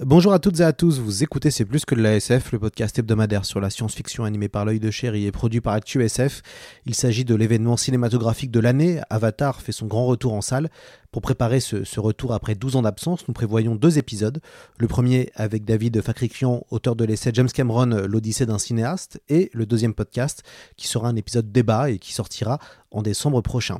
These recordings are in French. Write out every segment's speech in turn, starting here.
Bonjour à toutes et à tous, vous écoutez C'est plus que de la SF, le podcast hebdomadaire sur la science-fiction animé par l'œil de chéri et produit par ActuSF. Il s'agit de l'événement cinématographique de l'année, Avatar fait son grand retour en salle. Pour préparer ce, retour après 12 ans d'absence, nous prévoyons deux épisodes. Le premier avec David Fakrikian, auteur de l'essai James Cameron, l'Odyssée d'un cinéaste, et le deuxième podcast qui sera un épisode débat et qui sortira en décembre prochain.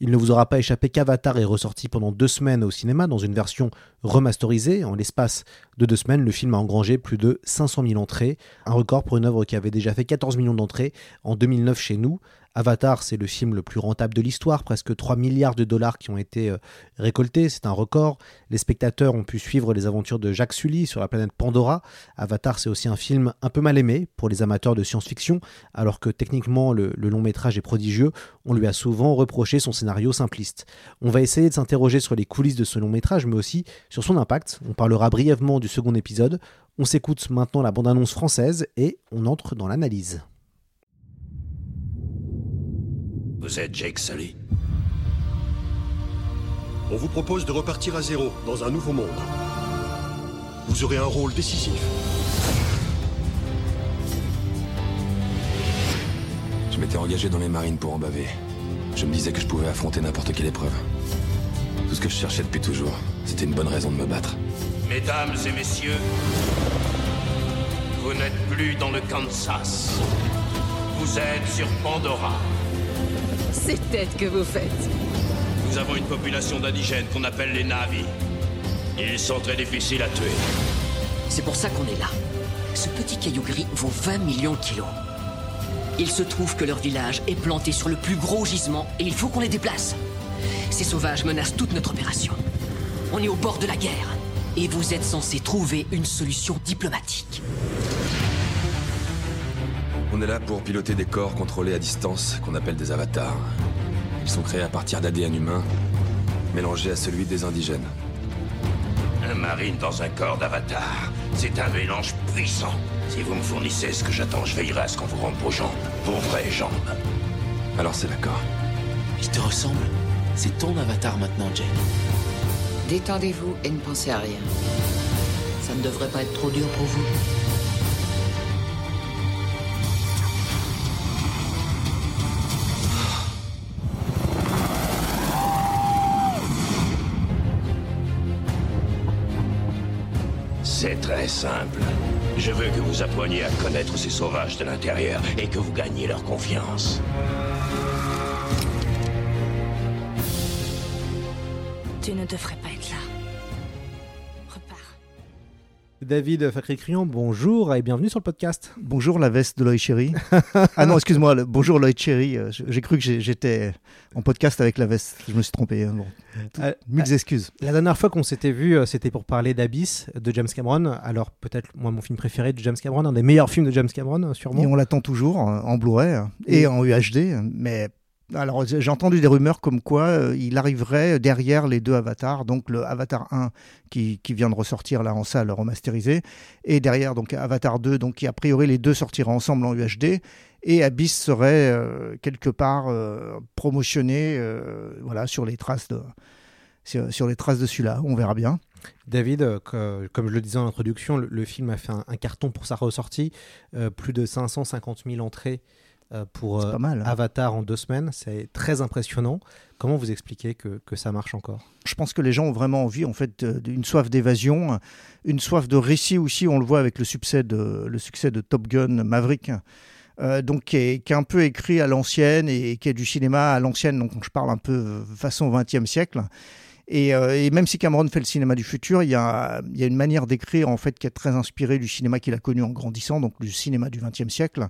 Il ne vous aura pas échappé qu'Avatar est ressorti pendant deux semaines au cinéma dans une version remasterisée. En l'espace de deux semaines, le film a engrangé plus de 500 000 entrées, un record pour une œuvre qui avait déjà fait 14 millions d'entrées en 2009 chez nous. Avatar, c'est le film le plus rentable de l'histoire, presque 3 milliards de dollars qui ont été euh, récoltés, c'est un record. Les spectateurs ont pu suivre les aventures de Jacques Sully sur la planète Pandora. Avatar, c'est aussi un film un peu mal aimé pour les amateurs de science-fiction, alors que techniquement le, le long métrage est prodigieux, on lui a souvent reproché son scénario simpliste. On va essayer de s'interroger sur les coulisses de ce long métrage, mais aussi sur son impact. On parlera brièvement du second épisode. On s'écoute maintenant la bande-annonce française et on entre dans l'analyse. Vous êtes Jake Sully On vous propose de repartir à zéro, dans un nouveau monde. Vous aurez un rôle décisif. Je m'étais engagé dans les marines pour en baver. Je me disais que je pouvais affronter n'importe quelle épreuve. Tout ce que je cherchais depuis toujours, c'était une bonne raison de me battre. Mesdames et messieurs, vous n'êtes plus dans le Kansas. Vous êtes sur Pandora. Ces têtes que vous faites. Nous avons une population d'indigènes qu'on appelle les Navis. Ils sont très difficiles à tuer. C'est pour ça qu'on est là. Ce petit caillou gris vaut 20 millions de kilos. Il se trouve que leur village est planté sur le plus gros gisement et il faut qu'on les déplace. Ces sauvages menacent toute notre opération. On est au bord de la guerre et vous êtes censé trouver une solution diplomatique. On est là pour piloter des corps contrôlés à distance qu'on appelle des avatars. Ils sont créés à partir d'ADN humain, mélangé à celui des indigènes. Un marine dans un corps d'avatar, c'est un mélange puissant. Si vous me fournissez ce que j'attends, je veillerai à ce qu'on vous rende vos jambes, vos vraies jambes. Alors c'est d'accord. Il te ressemble C'est ton avatar maintenant, Jake. Détendez-vous et ne pensez à rien. Ça ne devrait pas être trop dur pour vous. Simple. Je veux que vous appreniez à connaître ces sauvages de l'intérieur et que vous gagniez leur confiance. Tu ne devrais pas David Fakricrian, bonjour et bienvenue sur le podcast. Bonjour la veste de Loïc Chéri. ah non, excuse-moi, le- bonjour Loïc Chéri. Euh, J'ai cru que j'étais en podcast avec la veste. Je me suis trompé. hein, bon. Tout- Euh, Mille excuses. La dernière fois qu'on s'était vu, euh, c'était pour parler d'Abyss de James Cameron. Alors peut-être moi mon film préféré de James Cameron, un des meilleurs films de James Cameron euh, sûrement. Et on l'attend toujours euh, en Blu-ray euh, et Et- en UHD. Mais alors j'ai entendu des rumeurs comme quoi euh, il arriverait derrière les deux avatars. Donc le Avatar 1 qui, vient de ressortir là en salle remasterisé. Et derrière donc Avatar 2, donc qui a priori les deux sortiraient ensemble en UHD. Et Abyss serait euh, quelque part euh, promotionné voilà, sur les traces de, sur, les traces de celui-là. On verra bien. David, comme je le disais en introduction, le, film a fait un, carton pour sa ressortie, plus de 550 000 entrées pour euh, pas mal. hein. Avatar en deux semaines, c'est très impressionnant. Comment vous expliquez que, que ça marche encore? Je pense que les gens ont vraiment envie en fait d'une soif d'évasion, une soif de récit aussi. On le voit avec le succès de, le succès de Top Gun Maverick. euh, donc qui est, qui est un peu écrit à l'ancienne et qui est du cinéma à l'ancienne, donc je parle un peu euh, façon 20e siècle. Et, euh, et, même si Cameron fait le cinéma du futur, il y a, il y a une manière d'écrire en fait qui est très inspirée du cinéma qu'il a connu en grandissant, donc du cinéma du XXe siècle.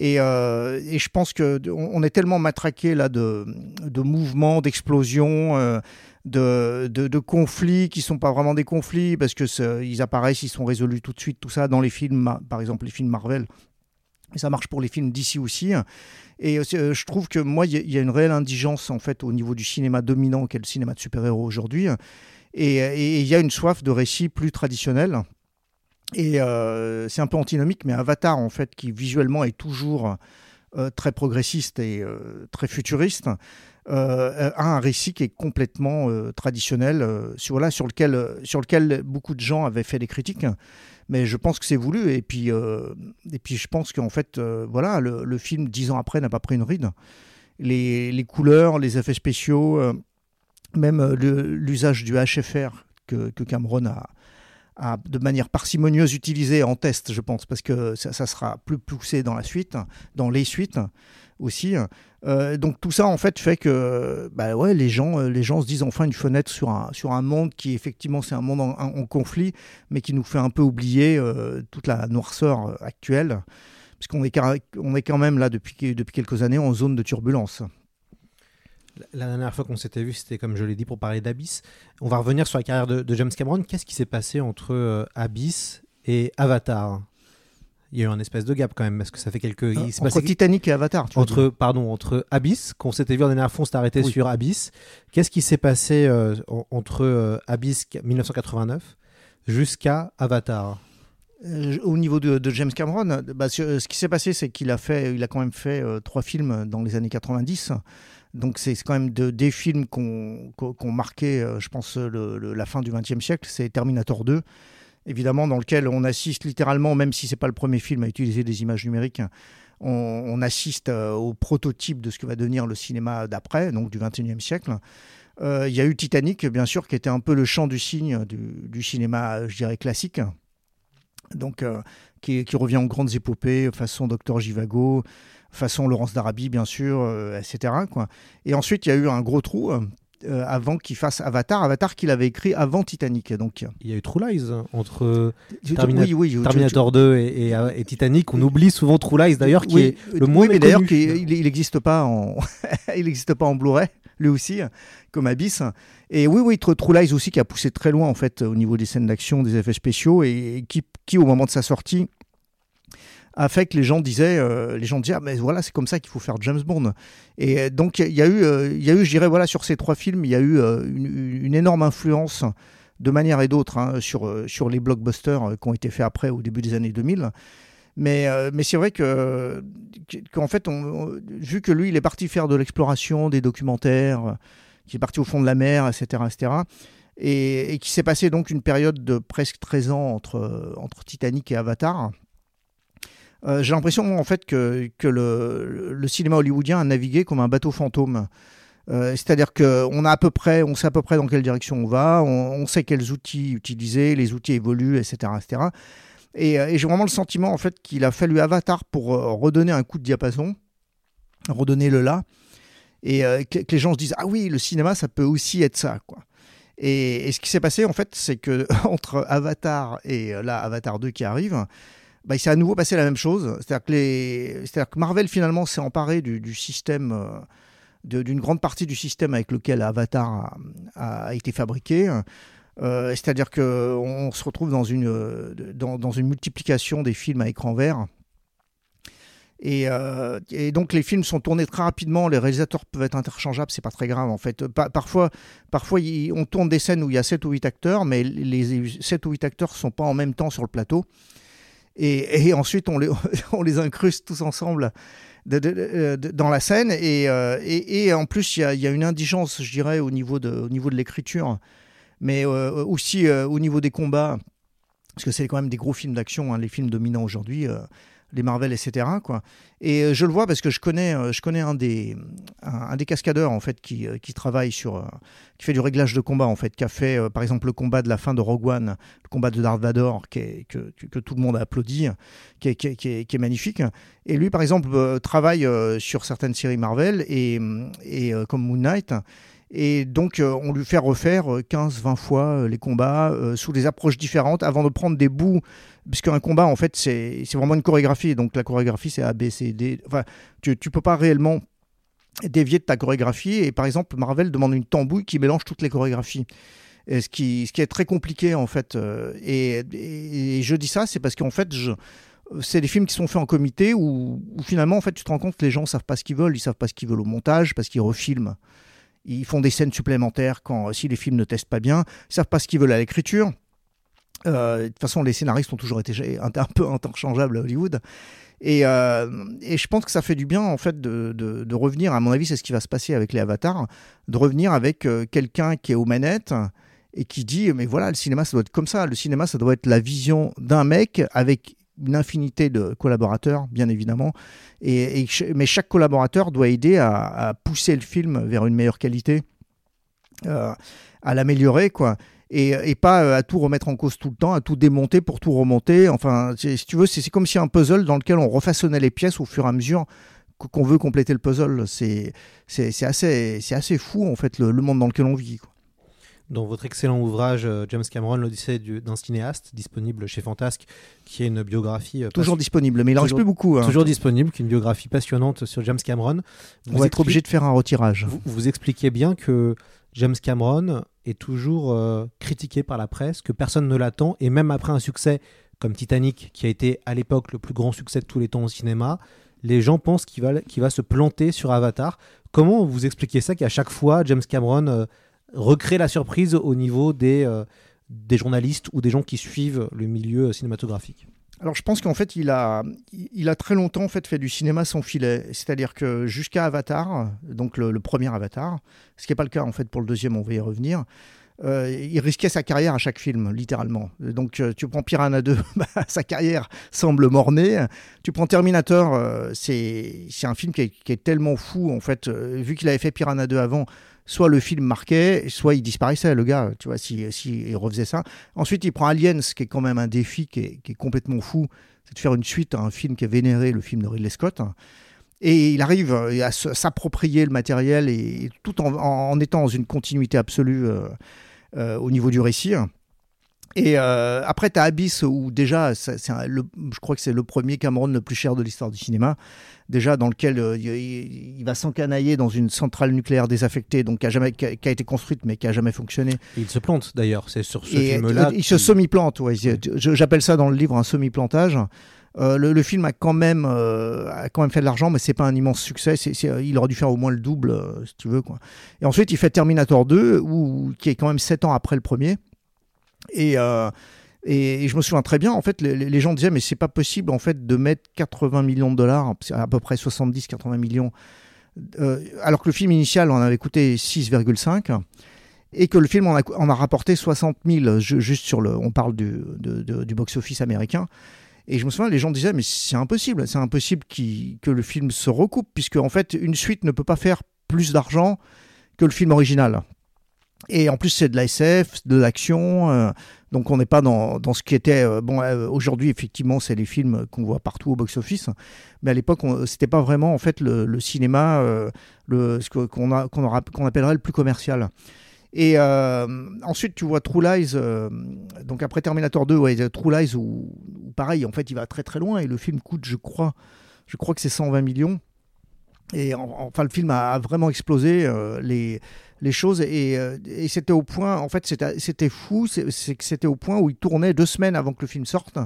Et, euh, et, je pense que on est tellement matraqué là de, mouvements, d'explosions, euh, de, conflits qui sont pas vraiment des conflits parce que ils apparaissent, ils sont résolus tout de suite, tout ça dans les films, par exemple les films Marvel. Et ça marche pour les films d'ici aussi. Et euh, je trouve que moi, il y, a une réelle indigence en fait au niveau du cinéma dominant qu'est le cinéma de super-héros aujourd'hui. Et il y a une soif de récits plus traditionnels. Et euh, c'est un peu antinomique, mais Avatar, en fait, qui visuellement est toujours euh, très progressiste et euh, très futuriste, a un récit qui est complètement traditionnel, sur, sur, lequel, sur lequel beaucoup de gens avaient fait des critiques. Mais je pense que c'est voulu. Et puis, et puis je pense qu'en fait, voilà, le, le, film, dix ans après, n'a pas pris une ride. Les, les couleurs, les effets spéciaux, même l'usage du HFR que, que Cameron a, de manière parcimonieuse utilisé en test, je pense, parce que ça, sera plus poussé dans la suite, dans les suites aussi. Euh, donc tout ça en fait fait que bah ouais, les gens, les gens se disent enfin une fenêtre sur un, sur un monde qui effectivement c'est un monde en, en, conflit, mais qui nous fait un peu oublier euh, toute la noirceur actuelle, puisqu'on est, on est quand même là depuis, depuis quelques années en zone de turbulence. La dernière fois qu'on s'était vu, c'était comme je l'ai dit pour parler d'Abyss. On va revenir sur la carrière de, de James Cameron. Qu'est-ce qui s'est passé entre euh, Abyss et Avatar? Il y a eu un espèce de gap quand même parce que ça fait quelques euh, entre passé... Titanic et Avatar tu entre pardon entre Abyss qu'on s'était vu en dernière fois on s'était arrêté oui. sur Abyss qu'est-ce qui s'est passé euh, entre euh, Abyss 1989 jusqu'à Avatar? Euh, au niveau de, James Cameron bah, ce, ce qui s'est passé c'est qu'il a quand même fait trois films dans les années 90 donc c'est quand même de, des films qu'on qu qu marqué, euh, je pense, la fin du XXe siècle. C'est Terminator 2, évidemment, dans lequel on assiste littéralement, même si c'est pas le premier film à utiliser des images numériques, on, assiste euh, au prototype de ce que va devenir le cinéma d'après, donc du XXIe siècle. Euh, il y a eu Titanic, bien sûr, qui était un peu le champ du signe du cinéma, je dirais, classique. Donc, euh, qui, qui, revient en grandes épopées, façon Docteur Givago, façon Laurence d'Arabie, bien sûr, euh, etc. Quoi. Et ensuite, il y a eu un gros trou. Euh, avant qu'il fasse Avatar, Avatar qu'il avait écrit avant Titanic. Donc il y a eu True Lies entre Termina oui, oui, Terminator je, je... 2 et, et, et, Titanic. On oublie souvent True Lies d'ailleurs, qui est le moins mais d'ailleurs il n'existe pas en il n'existe pas en Blu-ray lui aussi comme Abyss. Et oui, oui, True Lies aussi qui a poussé très loin en fait au niveau des scènes d'action, des effets spéciaux et qui, au moment de sa sortie a fait que les gens disaient, euh, les gens disaient, ah, mais voilà, c'est comme ça qu'il faut faire James Bond. Et donc il y a eu, euh, y a eu, je dirais, voilà, sur ces trois films, il y a eu euh, une, une, énorme influence de manière et d'autre hein, sur sur les blockbusters qui ont été faits après au début des années 2000. Mais, mais c'est vrai que qu'en fait, vu que lui, il est parti faire de l'exploration, des documentaires, qui est parti au fond de la mer, etc., etc. Et, et qui s'est passé donc une période de presque 13 ans entre, Titanic et Avatar. Euh, j'ai l'impression en fait que, le, cinéma hollywoodien a navigué comme un bateau fantôme. Euh, C'est-à-dire qu'on a à peu près, on sait à peu près dans quelle direction on va, on, on sait quels outils utiliser, les outils évoluent, etc., etc. Et, et j'ai vraiment le sentiment en fait qu'il a fallu Avatar pour euh, redonner un coup de diapason, redonner le là, et euh, que, les gens se disent ah oui le cinéma ça peut aussi être ça quoi. Et, ce qui s'est passé en fait c'est que entre Avatar et euh, là Avatar 2 qui arrive, bah, il s'est à nouveau passé la même chose. C'est-à-dire que, Marvel finalement s'est emparé du, système, euh, d'une grande partie du système avec lequel Avatar a été fabriqué. Euh, C'est-à-dire qu'on se retrouve dans une, dans, dans, une multiplication des films à écran vert. Et, euh, et, donc les films sont tournés très rapidement, les réalisateurs peuvent être interchangeables, c'est pas très grave en fait. Pa parfois, parfois y, on tourne des scènes où il y a 7 ou 8 acteurs, mais les 7 ou 8 acteurs sont pas en même temps sur le plateau. Et, et, ensuite on les, on les incruste tous ensemble dans la scène et, euh, et, et en plus il y, y, a une indigence je dirais au niveau de, au niveau de l'écriture mais euh, aussi euh, au niveau des combats parce que c'est quand même des gros films d'action hein, les films dominants aujourd'hui euh, les Marvel, etc. Quoi. Et je le vois parce que je connais, je connais un, des, un, des cascadeurs en fait qui, qui travaille sur, qui fait du réglage de combat en fait, qui a fait par exemple le combat de la fin de Rogue One, le combat de Darth Vader que, que tout le monde a applaudi, qui est, qui est, qui est magnifique. Et lui par exemple travaille sur certaines séries Marvel et, et comme Moon Knight. Et donc, euh, on lui fait refaire 15-20 fois euh, les combats euh, sous des approches différentes avant de prendre des bouts. Puisqu'un combat, en fait, c'est vraiment une chorégraphie. Donc, la chorégraphie, c'est A, B, C, D. Enfin, tu ne peux pas réellement dévier de ta chorégraphie. Et par exemple, Marvel demande une tambouille qui mélange toutes les chorégraphies. Ce, qui, ce qui est très compliqué, en fait. euh, Et, je dis ça, c'est parce qu'en fait, c'est des films qui sont faits en comité où, où finalement, en fait, tu te rends compte que les gens savent pas ce qu'ils veulent. Ils savent pas ce qu'ils veulent au montage parce qu'ils refilment. Ils font des scènes supplémentaires quand si les films ne testent pas bien. Ils savent pas ce qu'ils veulent à l'écriture. Euh, de toute façon, les scénaristes ont toujours été un, peu interchangeables à Hollywood. Et, euh, et je pense que ça fait du bien, en fait, de, de- revenir. À mon avis, c'est ce qui va se passer avec les avatars, de revenir avec euh, quelqu'un qui est aux manettes et qui dit mais voilà, le cinéma, ça doit être comme ça. Le cinéma, ça doit être la vision d'un mec avec une infinité de collaborateurs, bien évidemment. Et, mais chaque collaborateur doit aider à, pousser le film vers une meilleure qualité, euh, à l'améliorer, quoi. Et, pas euh, à tout remettre en cause tout le temps, à tout démonter pour tout remonter. Enfin, si tu veux, c'est comme si un puzzle dans lequel on refaçonnait les pièces au fur et à mesure qu- qu'on veut compléter le puzzle. C'est assez, assez fou, en fait, le, monde dans lequel on vit. Dans votre excellent ouvrage euh, James Cameron, l'Odyssée du- d'un cinéaste, disponible chez Fantasque, qui est une biographie. euh, Toujours disponible, mais il en reste plus beaucoup, hein. Toujours disponible, qui est une biographie passionnante sur James Cameron. On va être obligé de faire un retirage. Vous, vous expliquez bien que James Cameron est toujours euh, critiqué par la presse, que personne ne l'attend, et même après un succès comme Titanic, qui a été à l'époque le plus grand succès de tous les temps au cinéma, les gens pensent qu'il va, se planter sur Avatar. Comment vous expliquez ça qu'à chaque fois, James Cameron euh, recrée la surprise au niveau des, euh, des journalistes ou des gens qui suivent le milieu cinématographique Alors je pense qu'en fait il a, il a très longtemps en fait fait du cinéma sans filet, c'est-à-dire que jusqu'à Avatar, donc le, premier Avatar, ce qui n'est pas le cas en fait pour le deuxième, on va y revenir. euh, il risquait sa carrière à chaque film, littéralement. Donc euh, tu prends Piranha 2, bah, sa carrière semble mornée. Tu prends Terminator, c'est un film qui est, qui est tellement fou en fait, vu qu'il avait fait Piranha 2 avant. Soit le film marquait, soit il disparaissait, le gars, tu vois, si, si il refaisait ça. Ensuite, il prend Aliens, qui est quand même un défi qui est, qui est complètement fou. C'est de faire une suite à un film qui est vénéré, le film de Ridley Scott. Et il arrive euh, à s'approprier le matériel et tout en, en- en étant dans une continuité absolue euh, euh, au niveau du récit. Et euh, après, tu as Abyss, où déjà, c'est un- le- je crois que c'est le premier Cameron le plus cher de l'histoire du cinéma, déjà dans lequel euh, il, il va s'encanailler dans une centrale nucléaire désaffectée, donc qui a, jamais, qui a, qui a été construite mais qui a jamais fonctionné. Et il se plante d'ailleurs, c'est sur ce Et, film-là. euh, il se semi-plante, ouais. Je- J'appelle ça dans le livre un semi-plantage. Euh, le, le film a quand même euh, a quand même fait de l'argent, mais c'est pas un immense succès. C'est- c'est- euh, il aurait dû faire au moins le double, si tu veux. Quoi. Et ensuite, il fait Terminator 2, où, qui est quand même 7 ans après le premier. Et, euh, et, et je me souviens très bien, en fait, les, gens disaient, mais c'est pas possible, en fait, de mettre 80 millions de dollars, à peu près 70-80 millions, euh, alors que le film initial en avait coûté 6,5 et que le film en a, en a rapporté 60 000, ju- juste sur le, on parle du, du box-office américain. Et je me souviens, les gens disaient, mais c'est impossible, c'est impossible qu'il- que le film se recoupe, puisque en fait, une suite ne peut pas faire plus d'argent que le film original. Et en plus, c'est de la SF, de l'action, euh, donc on n'est pas dans, dans ce qui était... euh, bon, euh, aujourd'hui, effectivement, c'est les films qu'on voit partout au box-office, mais à l'époque, c'était pas vraiment, en fait, le, cinéma, le, ce qu'on qu'on aura- qu'on appellerait le plus commercial. Et ensuite, tu vois True Lies, donc après Terminator 2, ouais, True Lies, où, pareil, en fait, il va très très loin, et le film coûte, je crois, je crois que c'est 120 millions. Et en- enfin, le film a, a vraiment explosé les, les choses, et, euh, et c'était au point, en fait, c'était fou, c'était au point où il tournait deux semaines avant que le film sorte.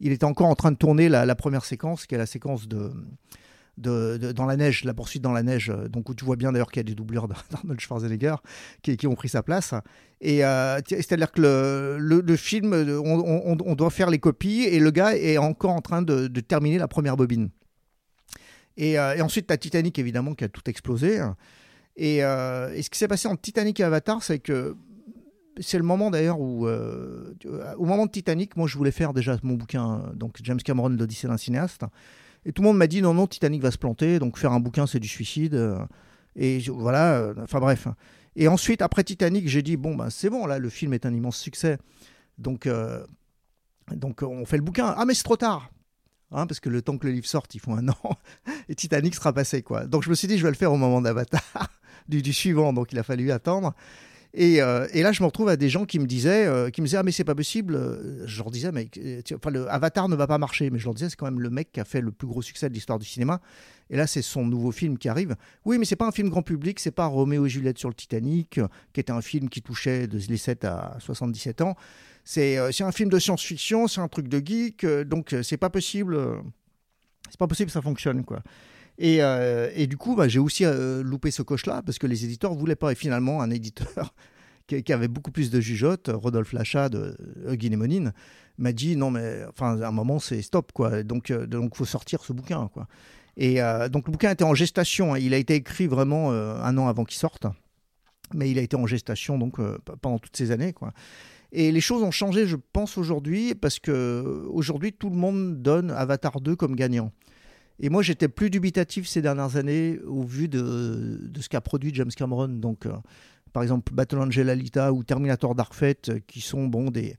Il était encore en train de tourner la, première séquence, qui est la séquence de, dans la neige, la poursuite dans la neige, euh, donc où tu vois bien d'ailleurs qu'il y a des doublures d'Arnold Schwarzenegger qui, ont pris sa place. Et euh, c'est-à-dire que le, film, on, doit faire les copies et le gars est encore en train de, terminer la première bobine. Et, et ensuite, tu as Titanic évidemment qui a tout explosé. Et, euh, et ce qui s'est passé entre Titanic et Avatar, c'est que c'est le moment d'ailleurs où, euh, au moment de Titanic, moi je voulais faire déjà mon bouquin, donc James Cameron, l'Odyssée d'un cinéaste. Et tout le monde m'a dit non, non, Titanic va se planter, donc faire un bouquin c'est du suicide. euh, Et voilà, euh, enfin bref. Et ensuite, après Titanic, j'ai dit bon, ben c'est bon, là le film est un immense succès. Donc, euh, donc on fait le bouquin. Ah, mais c'est trop tard. Hein, parce que le temps que le livre sorte, il faut un an, et Titanic sera passé, quoi. Donc je me suis dit, je vais le faire au moment d'Avatar, du, du suivant, donc il a fallu attendre. Et, euh, et, là, je me retrouve à des gens qui me disaient, euh, qui me disaient, ah mais c'est pas possible. Euh, je leur disais, mais le Avatar ne va pas marcher. Mais je leur disais, c'est quand même le mec qui a fait le plus gros succès de l'histoire du cinéma. Et là, c'est son nouveau film qui arrive. Oui, mais c'est pas un film grand public, c'est pas Roméo et Juliette sur le Titanic, qui était un film qui touchait de les 7 à 77 ans. C'est un film de science-fiction, c'est un truc de geek, donc c'est pas possible. c'est pas possible que ça fonctionne, quoi. Et, euh, du coup, bah, j'ai aussi euh, loupé ce coche-là parce que les éditeurs voulaient pas. Et finalement, un éditeur qui, avait beaucoup plus de jugeote, Rodolphe Lachat de Hugues Monine, m'a dit non, mais enfin, à un moment, c'est stop, quoi. Donc, il donc, faut sortir ce bouquin, quoi. Et euh, donc, le bouquin était en gestation. Hein. Il a été écrit vraiment un an avant qu'il sorte. Mais il a été en gestation donc pendant toutes ces années, quoi. Et les choses ont changé, je pense, aujourd'hui, parce que aujourd'hui, tout le monde donne Avatar 2 comme gagnant. Et moi, j'étais plus dubitatif ces dernières années au vu de, de ce qu'a produit James Cameron. Donc, euh, par exemple, Battle Angel Alita ou Terminator Dark Fate, euh, qui sont bon des.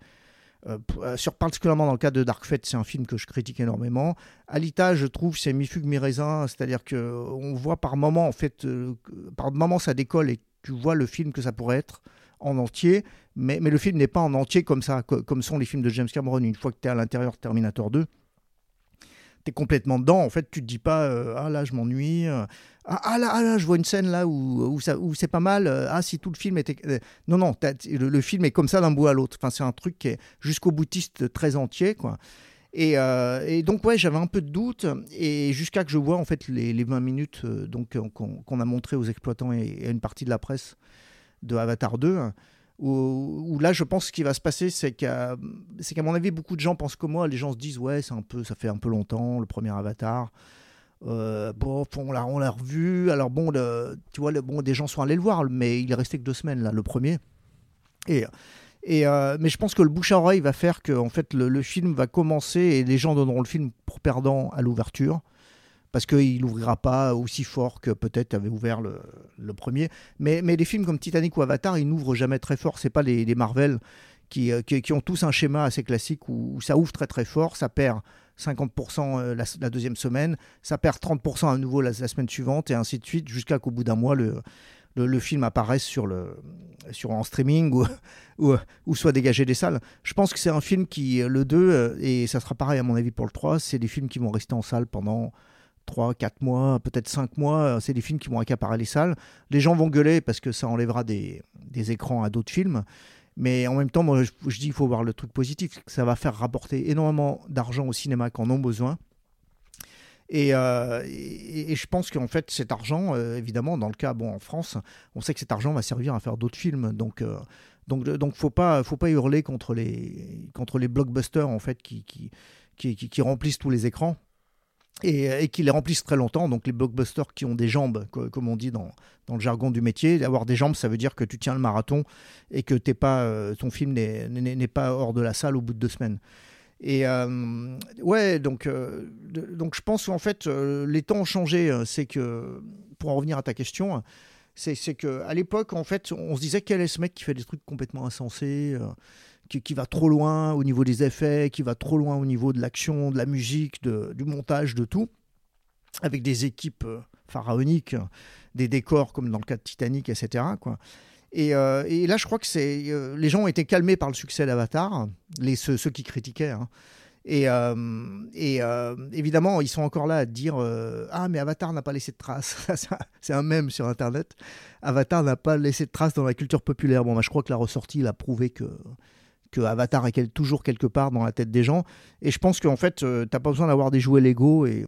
Euh, sur, particulièrement dans le cas de Dark Fate, c'est un film que je critique énormément. Alita, je trouve, c'est mi-fugue, mi-raisin, c'est-à-dire qu'on voit par moment, en fait, par moment ça décolle et tu vois le film que ça pourrait être en entier, mais, mais le film n'est pas en entier comme ça, comme sont les films de James Cameron. Une fois que tu es à l'intérieur de Terminator 2, tu es complètement dedans. En fait, tu te dis pas, euh, ah là, je m'ennuie. Euh, ah, ah, là, ah, là, je vois une scène là où, où, c'est pas mal. Euh, ah, si tout le film était. non, non, le, film est comme ça d'un bout à l'autre. Enfin, c'est un truc qui est jusqu'au boutiste très entier, quoi. Et, donc ouais, j'avais un peu de doute et jusqu'à que je vois en fait les, les 20 minutes donc qu'on a montré aux exploitants et, à une partie de la presse de Avatar 2 où, là, je pense ce qui va se passer, c'est qu'à, c'est qu'à mon avis, beaucoup de gens pensent comme moi. Les gens se disent, ouais, c'est un peu, ça fait un peu longtemps, le premier Avatar. Euh, bon, on l'a, on l'a revu. Alors bon, tu vois, le, bon, des gens sont allés le voir, mais il est resté que deux semaines là, le premier. Et, et euh, mais je pense que le bouche à oreille va faire que en fait le, le, film va commencer et les gens donneront le film pour perdant à l'ouverture parce qu'il n'ouvrira pas aussi fort que peut-être avait ouvert le, premier. Mais, mais les films comme Titanic ou Avatar, ils n'ouvrent jamais très fort. C'est pas les, Marvel qui, euh, qui, qui, ont tous un schéma assez classique où, ça ouvre très très fort, ça perd 50% euh, la, deuxième semaine, ça perd 30% à nouveau la, semaine suivante et ainsi de suite jusqu'à qu'au bout d'un mois le, le, film apparaisse sur le sur en streaming ou, ou, ou, soit dégagé des salles. Je pense que c'est un film qui le 2 euh, et ça sera pareil à mon avis pour le 3, c'est des films qui vont rester en salle pendant 3, 4 mois, peut-être 5 mois, euh, c'est des films qui vont accaparer les salles. Les gens vont gueuler parce que ça enlèvera des, écrans à d'autres films. Mais en même temps, moi, je, dis qu'il faut voir le truc positif. Ça va faire rapporter énormément d'argent au cinéma qui en ont besoin. Et, euh, et, je pense qu'en fait, cet argent, euh, évidemment, dans le cas, bon, en France, on sait que cet argent va servir à faire d'autres films. Donc, euh, donc, donc, faut pas, faut pas hurler contre les, contre les blockbusters en fait qui, qui, qui remplissent tous les écrans et, et qui les remplissent très longtemps. Donc les blockbusters qui ont des jambes, comme on dit dans, dans le jargon du métier, avoir des jambes, ça veut dire que tu tiens le marathon et que t'es pas, euh, ton film n'est pas hors de la salle au bout de deux semaines. Et euh, ouais, donc, euh, donc je pense qu'en fait, euh, les temps ont changé. C'est que, pour en revenir à ta question, c'est qu'à l'époque, en fait, on se disait quel est ce mec qui fait des trucs complètement insensés qui, va trop loin au niveau des effets, qui va trop loin au niveau de l'action, de la musique, de, du montage, de tout, avec des équipes euh, pharaoniques, des décors comme dans le cas de Titanic, etc. Euh, et là, je crois que euh, les gens ont été calmés par le succès d'Avatar, les ceux, qui critiquaient. Hein. Et, évidemment, ils sont encore là à dire Ah, mais Avatar n'a pas laissé de traces. c'est un mème sur Internet. Avatar n'a pas laissé de traces dans la culture populaire. Bon, bah, je crois que la ressortie il a prouvé que, que Avatar est toujours quelque part dans la tête des gens. Et je pense qu'en fait, euh, t'as pas besoin d'avoir des jouets Lego et,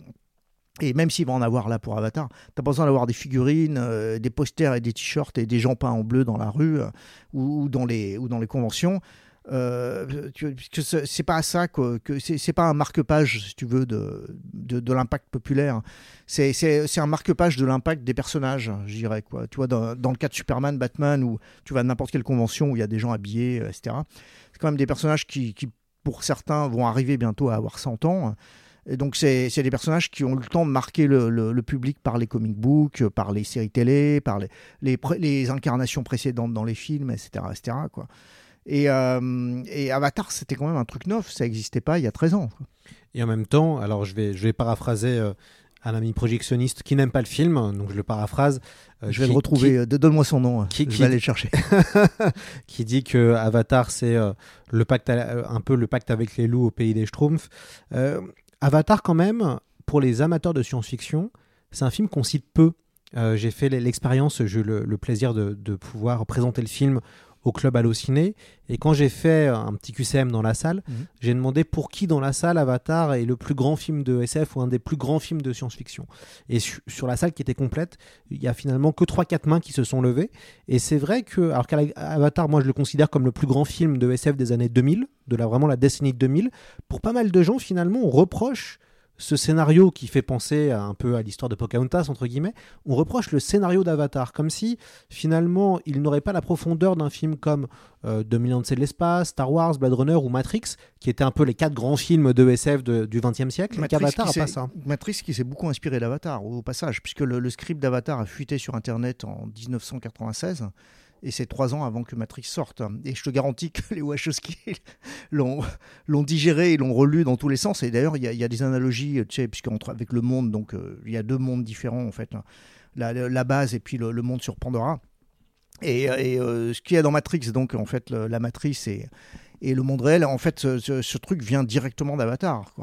et même s'il va en avoir là pour Avatar, t'as pas besoin d'avoir des figurines, euh, des posters et des t-shirts et des gens peints en bleu dans la rue euh, ou, ou, dans les, ou dans les conventions. Euh, c'est pas ça que, que c'est pas un marque-page si tu veux de, de, l'impact populaire c'est un marque-page de l'impact des personnages je dirais quoi tu vois dans, dans, le cas de Superman Batman ou tu vas à n'importe quelle convention où il y a des gens habillés etc quand même des personnages qui, qui, pour certains, vont arriver bientôt à avoir 100 ans. Donc, c'est des personnages qui ont eu le temps de marquer le, le, le, public par les comic books, par les séries télé, par les, les, les, incarnations précédentes dans les films, etc. etc. quoi. Et, euh, et Avatar, c'était quand même un truc neuf, ça n'existait pas il y a 13 ans. Et en même temps, alors je vais, je vais paraphraser euh, un ami projectionniste qui n'aime pas le film, donc je le paraphrase. euh, Je vais qui- le retrouver, qui- donne-moi son nom, qui- je qui- vais aller le chercher. qui dit que Avatar c'est le pacte à- un peu le pacte avec les loups au pays des Schtroumpfs. Avatar quand même pour les amateurs de science-fiction, c'est un film qu'on cite peu. Euh, j'ai fait l'expérience, j'ai eu le, le plaisir de, de pouvoir présenter le film au club Allociné et quand j'ai fait un petit QCM dans la salle, Mhm. j'ai demandé pour qui dans la salle Avatar est le plus grand film de SF ou un des plus grands films de science-fiction. Et su- sur la salle qui était complète, il y a finalement que 3-4 mains qui se sont levées. Et c'est vrai que, alors qu'Avatar, moi je le considère comme le plus grand film de SF des années 2000, de la, vraiment la décennie de 2000, pour pas mal de gens finalement on reproche ce scénario qui fait penser à- un peu à l'histoire de Pocahontas, entre guillemets, on reproche le scénario d'Avatar, comme si finalement il n'aurait pas la profondeur d'un film comme euh, 2000 ans de l'espace, Star Wars, Blade Runner ou Matrix, qui étaient un peu les quatre grands films de SF de- du XXe siècle, qu'Avatar n'a pas s'est- ça. Matrix qui s'est beaucoup inspiré d'Avatar, au passage, puisque le, le script d'Avatar a fuité sur Internet en 1996. Et c'est trois ans avant que Matrix sorte. Et je te garantis que les Wachowski l'ont l'ont digéré et l'ont relu dans tous les sens. Et d'ailleurs, il y, y a des analogies, tu sais, puisqu'entre avec le monde, donc euh, il y a deux mondes différents en fait. La, la base et puis le, le monde sur Pandora. Et, et, euh, ce qu'il y a dans Matrix, donc en fait la matrice et, et le monde réel, en fait ce, truc vient directement d'Avatar.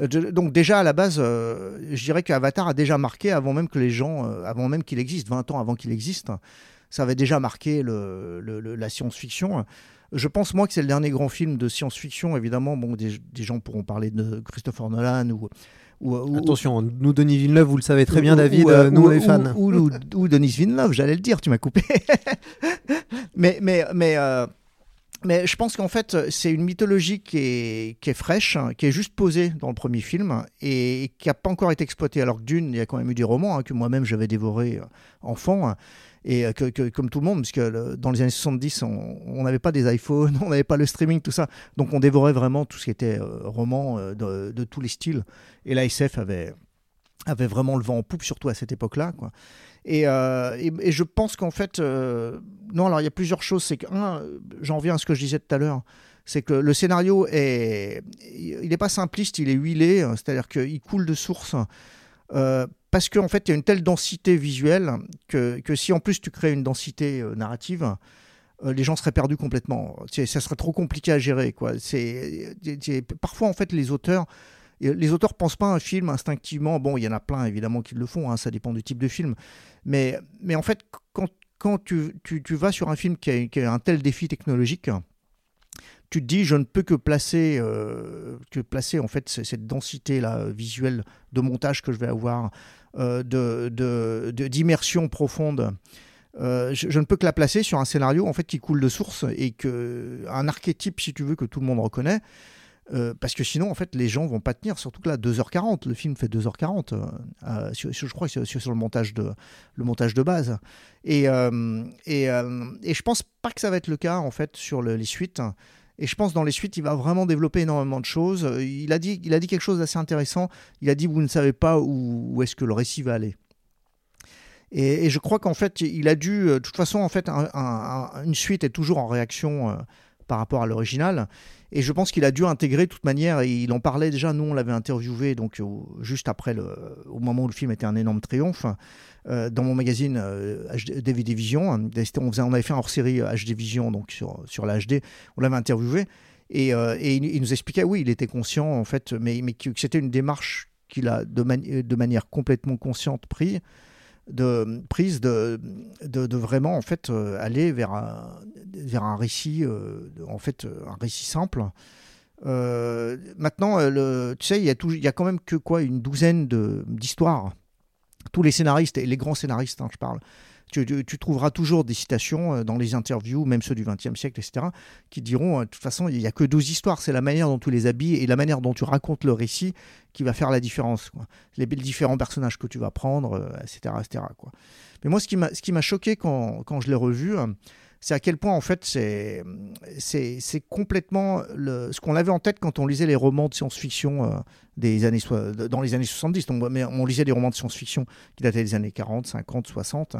Euh, donc déjà à la base, euh, je dirais qu'Avatar a déjà marqué avant même que les gens, euh, avant même qu'il existe, 20 ans avant qu'il existe, ça avait déjà marqué le- le- le- la science-fiction. Je pense moi que c'est le dernier grand film de science-fiction. Évidemment, bon, des, des gens pourront parler de Christopher Nolan ou, ou- ou- Attention, nous Denis Villeneuve, vous le savez très bien, David, euh, nous est fans. Ou, Denis Villeneuve, j'allais le dire, tu m'as coupé. mais mais, mais, euh, mais je pense qu'en fait, c'est une mythologie qui est, qui est fraîche, hein, qui est juste posée dans le premier film et qui n'a pas encore été exploitée. Alors que Dune, il y a quand même eu des romans hein, que moi-même j'avais dévorés euh, enfant. hein, et euh, que, comme tout le monde, parce que le- dans les années 70, on n'avait pas des iPhones, on n'avait pas le streaming, tout ça. Donc on dévorait vraiment tout ce qui était euh, roman euh, de, tous les styles. Et la SF avait, avait vraiment le vent en poupe, surtout à cette époque-là. Et, et, je pense qu'en fait, non, alors il y a plusieurs choses. C'est que, un, j'en reviens à ce que je disais tout à l'heure, c'est que le scénario est, il n'est pas simpliste, il est huilé, hein, c'est-à-dire qu'il coule de source. Euh, parce qu'en fait, il y a une telle densité visuelle que, que si en plus tu crées une densité euh, narrative, euh, les gens seraient perdus complètement. Ça serait trop compliqué à gérer. Quoi. C'est, parfois, en fait, les auteurs, les auteurs pensent pas à un film instinctivement. Bon, il y en a plein évidemment qui le font, hein, ça dépend du type de film. Mais, mais en fait, quand, quand tu, tu, vas sur un film qui a un tel défi technologique, tu te dis, je ne peux que placer, euh, que placer en fait cette densité là visuelle de montage que je vais avoir, euh, de, d'immersion profonde. Euh, je, ne peux que la placer sur un scénario en fait qui coule de source et que un archétype, si tu veux, que tout le monde reconnaît. Euh, parce que sinon, en fait, les gens vont pas tenir. Surtout que là, 2h40, le film fait 2h40. euh, euh, sur- sur- je crois sur, sur le montage de le montage de base. Et euh, et, euh, je pense pas que ça va être le cas en fait sur le- les suites. Et je pense dans les suites, il va vraiment développer énormément de choses. Euh, Il a dit, il a dit quelque chose d'assez intéressant. Il a dit vous ne savez pas où, où est-ce que le récit va aller. Et, je crois qu'en fait, il a dû, euh, de toute façon, en fait, un- un- un- une suite est toujours en réaction euh, par rapport à l'original. Et je pense qu'il a dû intégrer de toute manière, et il en parlait déjà, nous on l'avait interviewé donc juste après, le, au moment où le film était un énorme triomphe, euh, dans mon magazine euh, HD DVD Vision. hein. On, avait fait un hors-série euh, HD Vision donc sur, sur la HD, on l'avait interviewé, et, euh, et il, nous expliquait, oui, il était conscient en fait, mais, mais que, c'était une démarche qu'il a de, mani- de manière complètement consciente pris de prise de, de, vraiment en fait euh, aller vers un, vers un récit euh, en fait euh, un récit simple. Maintenant tu sais il y a y a quand même que quoi une douzaine d'histoires. Tous les scénaristes et les grands scénaristes hein, je parle tu, trouveras toujours des citations euh, dans les interviews, même ceux du XXe siècle, etc., qui diront, euh, de toute façon, il n'y a que 12 histoires, c'est la manière dont tu les habilles et la manière dont tu racontes le récit qui va faire la différence. Les, différents personnages que tu vas prendre, euh, etc., etc., quoi. Mais moi, ce qui m'a choqué quand, quand je l'ai revu, c'est à quel point, en fait, c'est complètement le, ce qu'on avait en tête quand on lisait les romans de science-fiction euh, des années, dans les années 70. Donc, mais on lisait des romans de science-fiction qui dataient des années 40, 50, 60.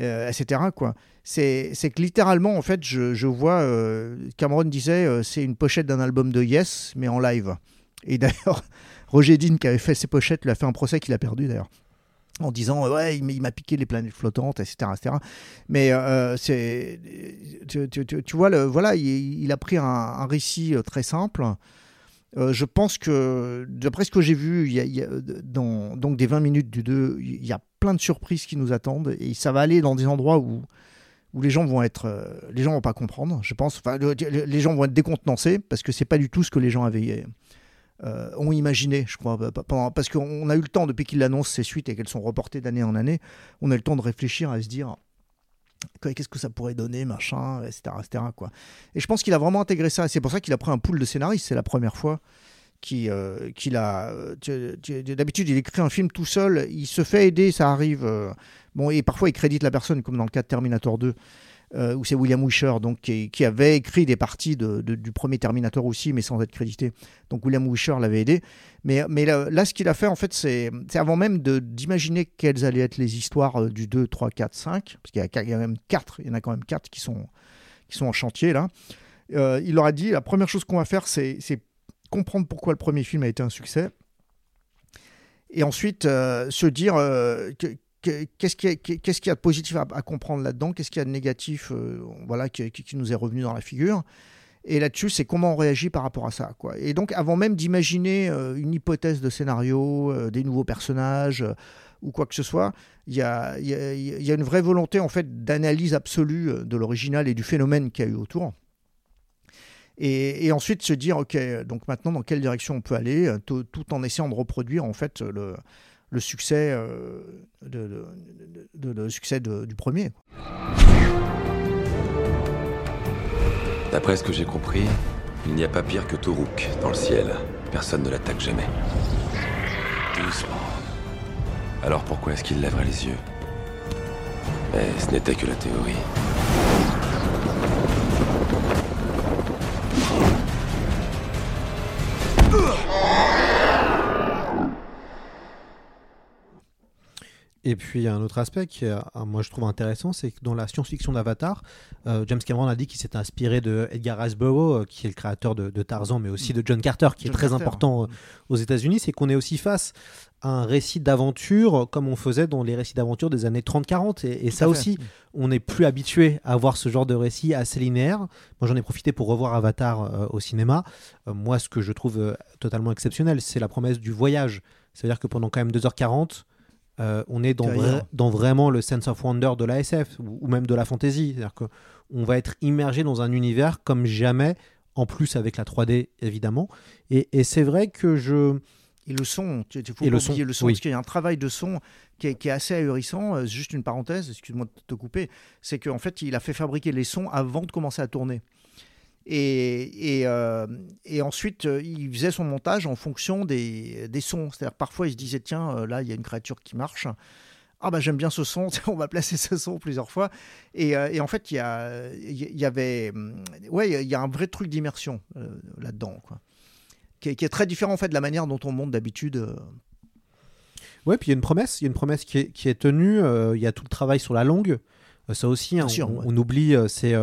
euh, etc. Quoi. C'est, c'est que littéralement, en fait, je, je vois, euh, Cameron disait, euh, c'est une pochette d'un album de Yes, mais en live. Et d'ailleurs, Roger Dean, qui avait fait ses pochettes, lui a fait un procès qu'il a perdu d'ailleurs. En disant, ouais, il m'a- piqué les planètes flottantes, etc. etc. Mais euh, c'est, tu, vois, le, voilà, il, il a pris un, récit euh, très simple. Euh, je pense que, d'après ce que j'ai vu, il y a, dans donc des 20 minutes du 2, il y a plein de surprises qui nous attendent et ça va aller dans des endroits où, où les gens vont être, les gens vont pas comprendre. Je pense, enfin, le- le- les gens vont être décontenancés parce que c'est pas du tout ce que les gens avaient euh, ont imaginé, je crois, p- pendant- parce qu'on a eu le temps depuis qu'il annonce ces suites et qu'elles sont reportées d'année en année, on a eu le temps de réfléchir à se dire qu'est-ce que ça pourrait donner, machin, etc., etc. Quoi. Et je pense qu'il a vraiment intégré ça. C'est pour ça qu'il a pris un pool de scénaristes. C'est la première fois qu'il euh, a. euh, tu- tu- D'habitude, il écrit un film tout seul. Il se fait aider, ça arrive. bon, et parfois, il crédite la personne, comme dans le cas de Terminator 2. Euh, où c'est William Wisher donc, qui, avait écrit des parties du premier Terminator aussi, mais sans être crédité. Donc William Wisher l'avait aidé. Mais, mais là, ce qu'il a fait, en fait, c'est avant même d'imaginer quelles allaient être les histoires euh, du 2, 3, 4, 5, parce qu'il y, a quand même 4, il y en a quand même 4 qui sont, qui sont en chantier, là. Euh, il leur a dit, la première chose qu'on va faire, c'est comprendre pourquoi le premier film a été un succès. Et ensuite, euh, se dire qu'est-ce qu'il y, a- de positif à, comprendre là-dedans, qu'est-ce qu'il y a de négatif euh, voilà, qui, nous est revenu dans la figure? Et là-dessus, c'est comment on réagit par rapport à ça. Quoi. Et donc, avant même d'imaginer euh, une hypothèse de scénario, euh, des nouveaux personnages ou quoi que ce soit, il y a, une vraie volonté en fait d'analyse absolue de l'original et du phénomène qu'il y a eu autour. Et, ensuite se dire, ok, donc maintenant dans quelle direction on peut aller, tout, tout en essayant de reproduire en fait le, le succès, euh, succès du premier. D'après ce que j'ai compris, il n'y a pas pire que Toruk dans le ciel. Personne ne l'attaque jamais. Doucement. Alors pourquoi est-ce qu'il lèverait les yeux? Mais ce n'était que la théorie. Et puis, il y a un autre aspect qui, euh, moi, je trouve intéressant, c'est que dans la science-fiction d'Avatar, euh, James Cameron a dit qu'il s'était inspiré de Edgar Rice Burroughs, euh, qui est le créateur de, de Tarzan, mais aussi de John Carter, qui John est très Carter, important euh, aux États-Unis. C'est qu'on est aussi face à un récit d'aventure comme on faisait dans les récits d'aventure des années 30-40. Et, et ça fait. aussi, on n'est plus habitué à voir ce genre de récit assez linéaire. Moi, j'en ai profité pour revoir Avatar au cinéma. Moi, ce que je trouve totalement exceptionnel, c'est la promesse du voyage. C'est-à-dire que pendant quand même 2h40, euh, on est dans, vra- vraiment le sense of wonder de la SF ou, ou même de la fantasy. C'est-à-dire que on va être immergé dans un univers comme jamais, en plus avec la 3D évidemment. Et, et c'est vrai que je. Et le son, il faut Et pas le son, oublier le son, oui. parce qu'il y a un travail de son qui est, qui est assez ahurissant. Euh, Juste une parenthèse, excuse-moi de te couper, c'est qu'en fait, il a fait fabriquer les sons avant de commencer à tourner. Et, et, euh, et ensuite, euh, il faisait son montage en fonction des, des sons. C'est-à-dire, parfois, il se disait, tiens, euh, là, il y a une créature qui marche. Ah bah j'aime bien ce son, on va placer ce son plusieurs fois. Et, et en fait, il y, a, il y avait, ouais, il y a un vrai truc d'immersion euh, là-dedans, quoi, qui est, qui est très différent en fait de la manière dont on monte d'habitude. Ouais, puis il y a une promesse, il y a une promesse qui est, qui est tenue. euh, il y a tout le travail sur la longue. Euh, ça aussi, hein, sûr, on, ouais. on oublie, c'est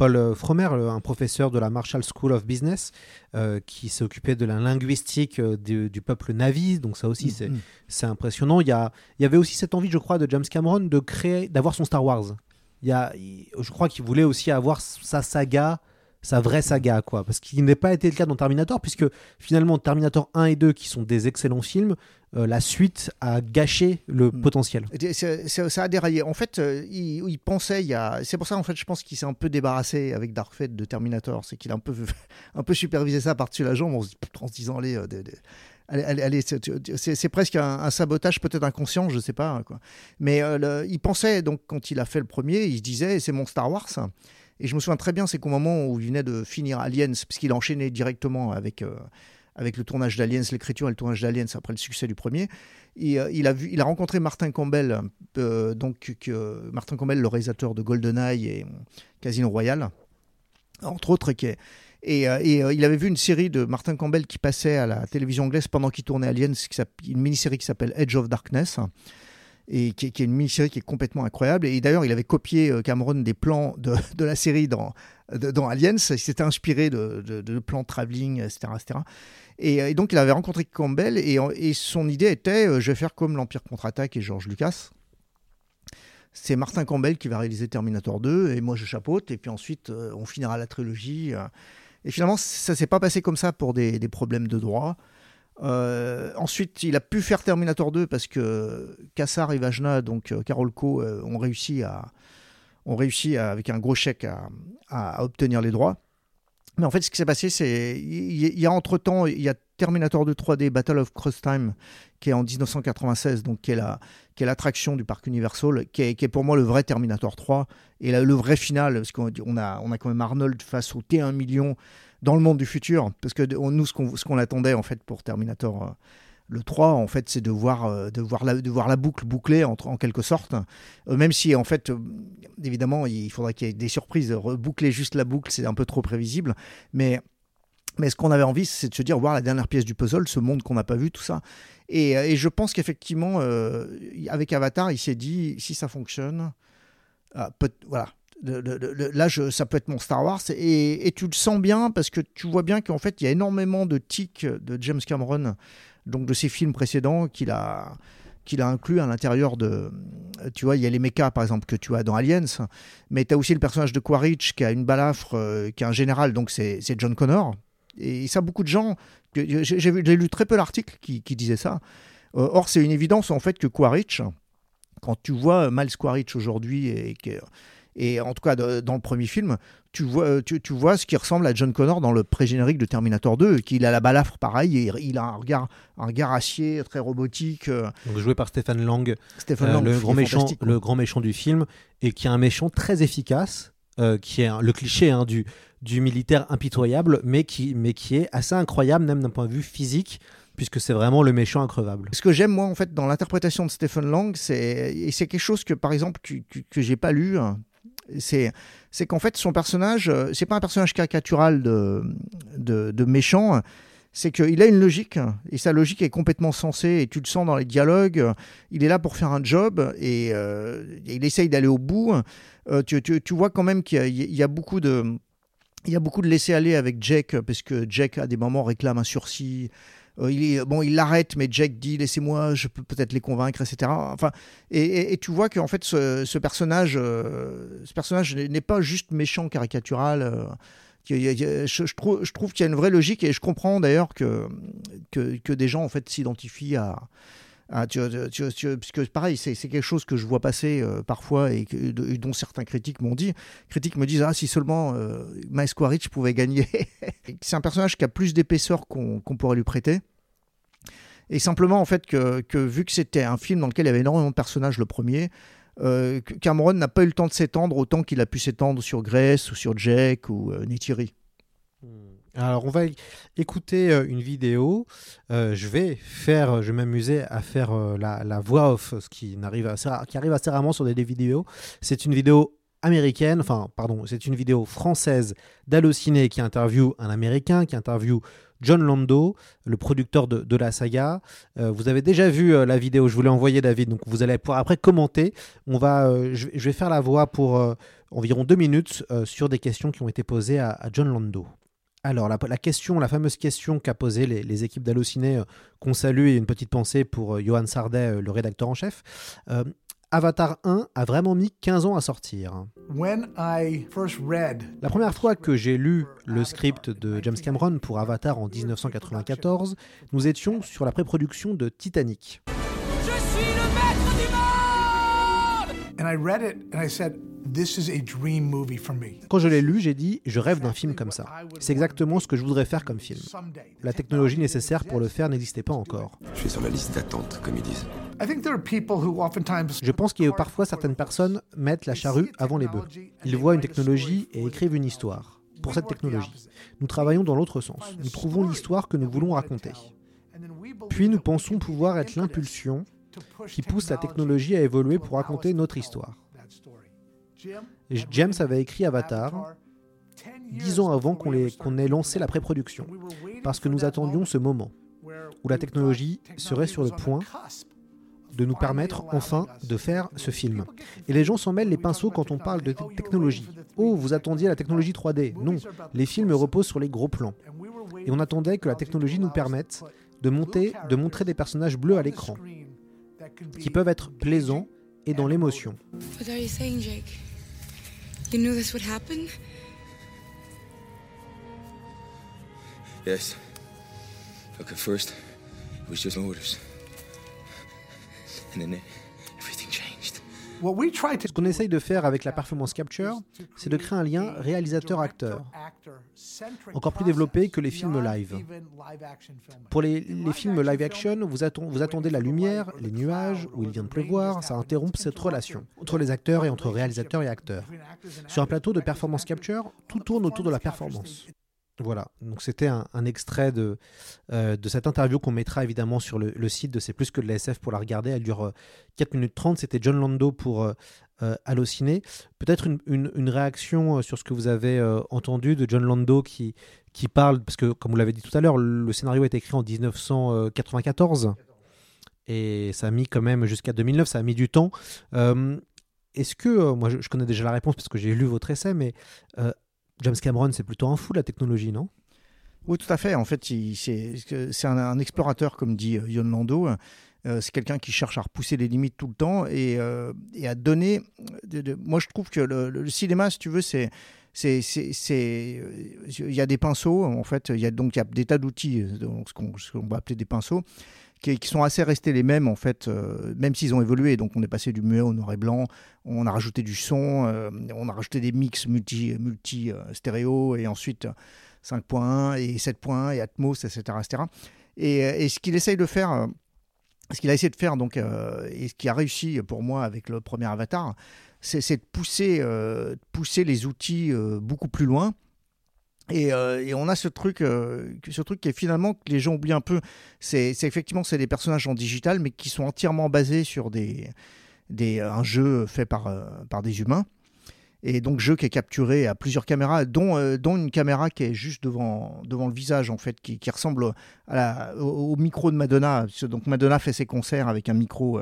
Paul Fromer, un professeur de la Marshall School of Business, euh, qui s'est occupé de la linguistique euh, du, du peuple Navi. Donc ça aussi, c'est Mhm. c'est impressionnant. Il y, a, il y avait aussi cette envie, je crois, de James Cameron de créer, d'avoir son Star Wars. Il y a, je crois qu'il voulait aussi avoir sa saga, sa vraie saga, quoi. Parce qu'il n'est pas été le cas dans Terminator, puisque finalement, Terminator 1 et 2, qui sont des excellents films, euh, la suite a gâché le Mm. potentiel. C'est- ça a déraillé. En fait, euh, il, il pensait, il a... c'est pour ça en fait, je pense qu'il s'est un peu débarrassé avec Dark Fate de Terminator. C'est qu'il a un peu, un peu supervisé ça par-dessus la jambe en se, disant, allez, euh, de- de- allez, c'est- presque un, un sabotage peut-être inconscient, je sais pas. hein, Quoi. Mais le- il pensait, donc quand il a fait le premier, il se disait, c'est mon Star Wars. Et je me souviens très bien, c'est qu'au moment où il venait de finir Aliens, puisqu'il a enchaîné directement avec, euh, avec le tournage d'Aliens, l'écriture et le tournage d'Aliens après le succès du premier, euh, il a, vu, il a rencontré Martin Campbell, euh, donc, Martin Campbell, le réalisateur de GoldenEye et Casino Royale, entre autres, et, il avait vu une série de Martin Campbell qui passait à la télévision anglaise pendant qu'il tournait Aliens, une mini-série qui s'appelle Edge of Darkness. Et qui, est- une mini-série qui est complètement incroyable. Et d'ailleurs, il avait copié euh, Cameron des plans de, la série dans, de- dans Aliens. Il s'était inspiré de, plans travelling, etc. etc. Et, euh, et donc, il avait rencontré Campbell et, son idée était euh, je vais faire comme l'Empire contre-attaque et George Lucas. C'est Martin Campbell qui va réaliser Terminator 2 et moi je chapeaute et puis ensuite on finira la trilogie. Et finalement ça s'est pas passé comme ça pour des, des problèmes de droit. Euh, ensuite il a pu faire Terminator 2 parce que Kassar et Vajna, donc euh, Carol Co, euh, ont réussi, à, ont réussi à- avec un gros chèque à, obtenir les droits. Mais en fait, ce qui s'est passé, c'est il y, a entre temps, il y a Terminator 2 3D Battle of Cross Time qui est en 1996, donc qui est la qui est l'attraction du parc Universal, qui est, pour moi le vrai Terminator 3 et le vrai final, parce qu'on on a on a quand même Arnold face au T1 million dans le monde du futur, parce que nous ce qu'on attendait en fait pour Terminator euh, le 3, en fait, c'est de voir, euh, de, la, boucle bouclée en, quelque sorte. Euh, même si, en fait, évidemment, il faudrait qu'il y ait des surprises. Reboucler juste la boucle, c'est un peu trop prévisible. Mais, mais ce qu'on avait envie, c'est de se dire, voir la dernière pièce du puzzle, ce monde qu'on n'a pas vu, tout ça. Et, je pense qu'effectivement, avec Avatar, il s'est dit, si ça fonctionne, ah, voilà. Là, ça peut être mon Star Wars. Et, tu le sens bien parce que tu vois bien qu'en fait, il y a énormément de tics de James Cameron, donc de ses films précédents, qu'il a, qu'il a inclus à l'intérieur de. Tu vois, il y a les mechas, par exemple, que tu as dans Aliens, mais tu as aussi le personnage de Quaritch qui a une balafre, euh, qui est un général, donc c'est John Connor. Et ça, beaucoup de gens. J'ai lu très peu l'article qui, disait ça. Euh, or, c'est une évidence, en fait, que Quaritch, quand tu vois Miles Quaritch aujourd'hui, et, que- et en tout cas de- dans le premier film, tu vois, tu, tu vois ce qui ressemble à John Connor dans le pré-générique de Terminator 2, qu'il a la balafre pareil, et il a un regard, un regard acier très robotique. euh, Donc joué par Stephen Lang, Stephen euh, Lang, le grand méchant, le grand méchant du film, et qui est un méchant très efficace, euh, qui est un- le cliché hein, du du militaire impitoyable, mais qui mais qui est assez incroyable même d'un point de vue physique, puisque c'est vraiment le méchant increvable. Ce que j'aime moi en fait dans l'interprétation de Stephen Lang, c'est et c'est quelque chose que par exemple que, que, que j'ai pas lu. hein, C'est c'est qu'en fait son personnage, euh, c'est pas un personnage caricatural de de, méchant. C'est qu'il a une logique et sa logique est complètement sensée et tu le sens dans les dialogues. Il est là pour faire un job et, euh, il essaye d'aller au bout. Euh, tu, tu, tu vois quand même qu'il y, a- il y a beaucoup de il y a beaucoup de laisser aller avec Jack parce que Jack à des moments réclame un sursis. Euh, il est, bon, il l'arrête, mais Jack dit laissez-moi, je peux peut-être les convaincre, etc. Enfin, et, tu vois qu'en fait ce, personnage, euh, ce personnage n'est n'est pas juste méchant caricatural. euh, je, trouve, je trouve qu'il y a une vraie logique et je comprends d'ailleurs que, que des gens en fait s'identifient à ah, tu, tu- tu- parce que pareil, c'est quelque chose que je vois passer euh, parfois et, dont certains critiques m'ont dit. Critiques me disent ah si seulement euh, Quaritch pouvait gagner. c'est un personnage qui a plus d'épaisseur qu'on pourrait lui prêter. Et simplement en fait que, vu que c'était un film dans lequel il y avait énormément de personnages le premier, euh, Cameron n'a pas eu le temps de s'étendre autant qu'il a pu s'étendre sur Grace ou sur Jack ou euh, Neytiri. Alors on va écouter euh, une vidéo. Euh, je vais faire, je vais m'amuser à faire la, voix off, ce qui arrive assez rarement sur des, des vidéos. C'est une vidéo américaine, enfin pardon, c'est une vidéo française d'Allociné qui interviewe un Américain, qui interviewe John Lando, le producteur de, la saga. Euh, vous avez déjà vu euh, la vidéo, je vous l'ai envoyée David, donc vous allez pouvoir après commenter. On va, euh, je, vais- faire la voix pour environ deux minutes sur des questions qui ont été posées à, John Lando. Alors, la, question, la fameuse question qu'a posée les, les équipes d'Allociné, qu'on salue et une petite pensée pour Johan Sardet, le rédacteur en chef. Avatar 1 a vraiment mis 15 ans à sortir. When I first read La première fois que j'ai lu le script de James Cameron pour Avatar en 1994, nous étions sur la pré-production de Titanic. Je suis le maître du monde And I read it and I said this is a dream movie for me. Quand je l'ai lu, j'ai dit je rêve d'un film comme ça. C'est exactement ce que je voudrais faire comme film. La technologie nécessaire pour le faire n'existait pas encore. Je suis sur la liste d'attente, comme ils disent. I think there are people who oftentimes Je pense qu'il y a parfois certaines personnes mettent la charrue avant les bœufs. Ils voient une technologie et écrivent une histoire. Pour cette technologie, nous travaillons dans l'autre sens. Nous trouvons l'histoire que nous voulons raconter. Puis nous pensons pouvoir être l'impulsion qui pousse la technologie à évoluer pour raconter notre histoire. James avait écrit Avatar dix ans avant qu'on ait lancé la pré-production, parce que nous attendions ce moment où la technologie serait sur le point de nous permettre enfin de faire ce film. Et les gens s'en mêlent les pinceaux quand on parle de technologie. Oh, vous attendiez la technologie 3D Non, les films reposent sur les gros plans. Et on attendait que la technologie nous permette de monter, de montrer des personnages bleus à l'écran, qui peuvent être plaisants et dans l'émotion. What are you saying, Jake? You knew this would happen? Yes. Look, at first, it was just orders. And then everything changed. Ce qu'on essaye de faire avec la performance capture, c'est de créer un lien réalisateur-acteur, encore plus développé que les films live. Pour les, les films live action, vous, vous, attendez la lumière, les nuages, où il vient de pleuvoir, ça interrompt cette relation entre les acteurs et entre réalisateurs et acteurs. Sur un plateau de performance capture, tout tourne autour de la performance. Voilà, donc c'était un, extrait de, euh, de cette interview qu'on mettra évidemment sur le, site de C'est plus que de la SF pour la regarder. Elle dure 4 euh, minutes 30. C'était John Lando pour euh, euh Allociné. Peut-être une, réaction sur ce que vous avez entendu de John Lando qui, qui parle, parce que comme vous l'avez dit tout à l'heure, le scénario a été écrit en 1994 et ça a mis quand même jusqu'à 2009, ça a mis du temps. Est-ce que, moi je, connais déjà la réponse parce que j'ai lu votre essai, mais James Cameron, c'est plutôt un fou la technologie, non? Oui, tout à fait. En fait, c'est un, explorateur, comme dit euh, Yon Lando. Euh, c'est quelqu'un qui cherche à repousser les limites tout le temps et, euh, à donner. moi, je trouve que le, cinéma, si tu veux, c'est c'est il y a des pinceaux en fait il y a donc il y a des tas d'outils ce qu'on va appeler des pinceaux qui, sont assez restés les mêmes en fait, euh, même s'ils ont évolué. Donc on est passé du muet au noir et blanc, on a rajouté du son, euh, on a rajouté des mix multi, multi euh, stéréo et ensuite 5.1 et 7.1 et Atmos, etc. etc. Et, ce qu'il essaye de faire, ce qu'il a essayé de faire donc, et ce qui a réussi pour moi avec le premier Avatar, c'est de pousser, pousser les outils beaucoup plus loin euh, et, on a ce truc, euh, ce truc qui est finalement que les gens oublient un peu. C'est effectivement c'est des personnages en digital, mais qui sont entièrement basés sur des, des un jeu fait par euh, par des humains. Et donc jeu qui est capturé à plusieurs caméras, dont, dont une caméra qui est juste devant devant le visage en fait, qui, qui ressemble au, micro de Madonna. Donc Madonna fait ses concerts avec un micro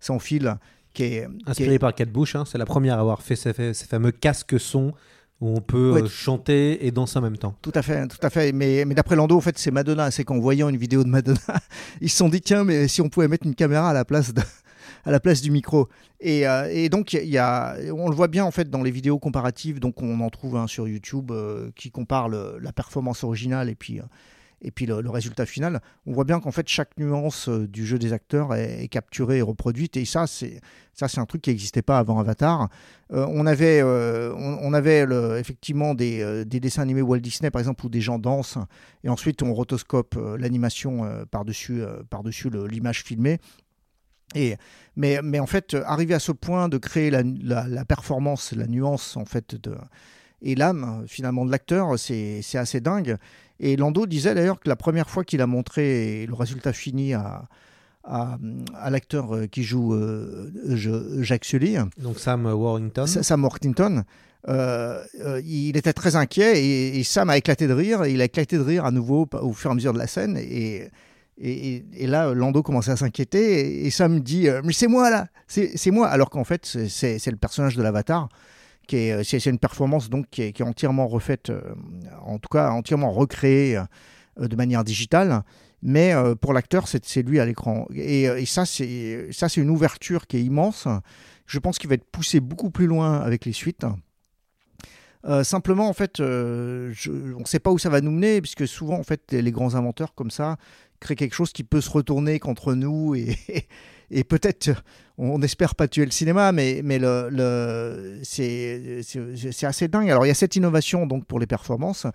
sans fil. Qui est, Inspiré par Kate Bush, hein. c'est la première à avoir fait ces, ces fameux casques son où on peut euh, chanter et danser en même temps. Tout à fait, tout à fait. Mais, mais d'après Lando, en fait, c'est Madonna. C'est qu'en voyant une vidéo de Madonna, ils se sont dit tiens, mais si on pouvait mettre une caméra à la place de, à la place du micro. Et, euh, et donc, il y a, on le voit bien en fait dans les vidéos comparatives. Donc, on en trouve un sur YouTube euh, qui compare la performance originale et puis et puis le, résultat final, on voit bien qu'en fait chaque nuance euh, du jeu des acteurs est, capturée et reproduite. Et ça, c'est ça, c'est un truc qui n'existait pas avant Avatar. Euh, on avait, euh, on, avait effectivement des, des, dessins animés Walt Disney, par exemple, où des gens dansent, et ensuite on rotoscope l'animation par-dessus par -dessus l'image filmée. Et, mais, mais en fait, arriver à ce point de créer la performance, la nuance en fait de, et l'âme finalement de l'acteur, c'est assez dingue. Et Lando disait d'ailleurs que la première fois qu'il a montré le résultat fini à, à, l'acteur euh, qui joue euh, Jacques Sully. Donc Sam Worthington. Sam Worthington. Euh, il était très inquiet et, Sam a éclaté de rire. Et il a éclaté de rire à nouveau au fur et à mesure de la scène. Et, et, et là, Lando commençait à s'inquiéter. Et, Sam dit Mais c'est moi là C'est moi Alors qu'en fait, c'est le personnage de l'avatar. Euh, c'est une performance donc qui est, entièrement refaite, euh, en tout cas entièrement recréée euh, de manière digitale. Mais pour l'acteur, c'est lui à l'écran. Et, ça, c'est une ouverture qui est immense. Je pense qu'il va être poussé beaucoup plus loin avec les suites. simplement, en fait, on ne sait pas où ça va nous mener, puisque souvent, en fait, les grands inventeurs comme ça créent quelque chose qui peut se retourner contre nous et, et peut-être, on espère pas tuer le cinéma, mais, mais le, le c'est assez dingue. Alors il y a cette innovation donc pour les performances,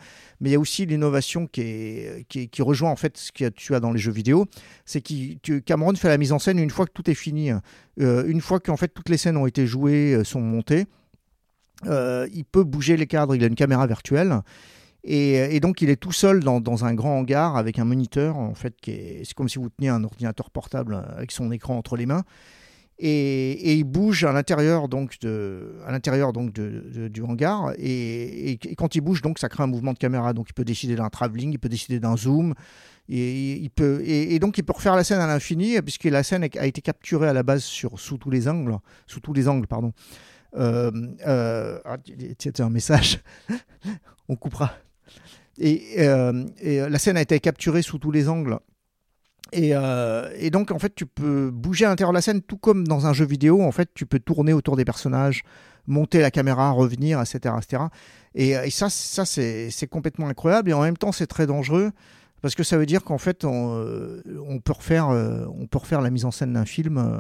mais il y a aussi l'innovation qui, qui, rejoint en fait ce que tu as dans les jeux vidéo, c'est que Cameron fait la mise en scène une fois que tout est fini, euh, une fois qu'en fait toutes les scènes ont été jouées, euh, sont montées. Euh, il peut bouger les cadres, il a une caméra virtuelle et, donc, il est tout seul dans, un grand hangar avec un moniteur, en fait, c'est comme si vous teniez un ordinateur portable avec son écran entre les mains. et, il bouge à l'intérieur donc de, à l'intérieur donc de, du hangar. Et, quand il bouge donc ça crée un mouvement de caméra. Donc il peut décider d'un travelling, il peut décider d'un zoom. Et il peut et, donc il peut refaire la scène à l'infini puisque la scène a été capturée à la base sur sous tous les angles sous tous les angles pardon. Euh, euh, ah, un message. On coupera et, euh, et la scène a été capturée sous tous les angles et, euh, et donc, en fait, tu peux bouger à l'intérieur de la scène, tout comme dans un jeu vidéo. En fait, tu peux tourner autour des personnages, monter la caméra, revenir, etc. etc. Et, et ça, ça c'est complètement incroyable. Et en même temps, c'est très dangereux. Parce que ça veut dire qu'en fait, on, euh, on peut refaire, euh, on peut refaire la mise en scène d'un film euh,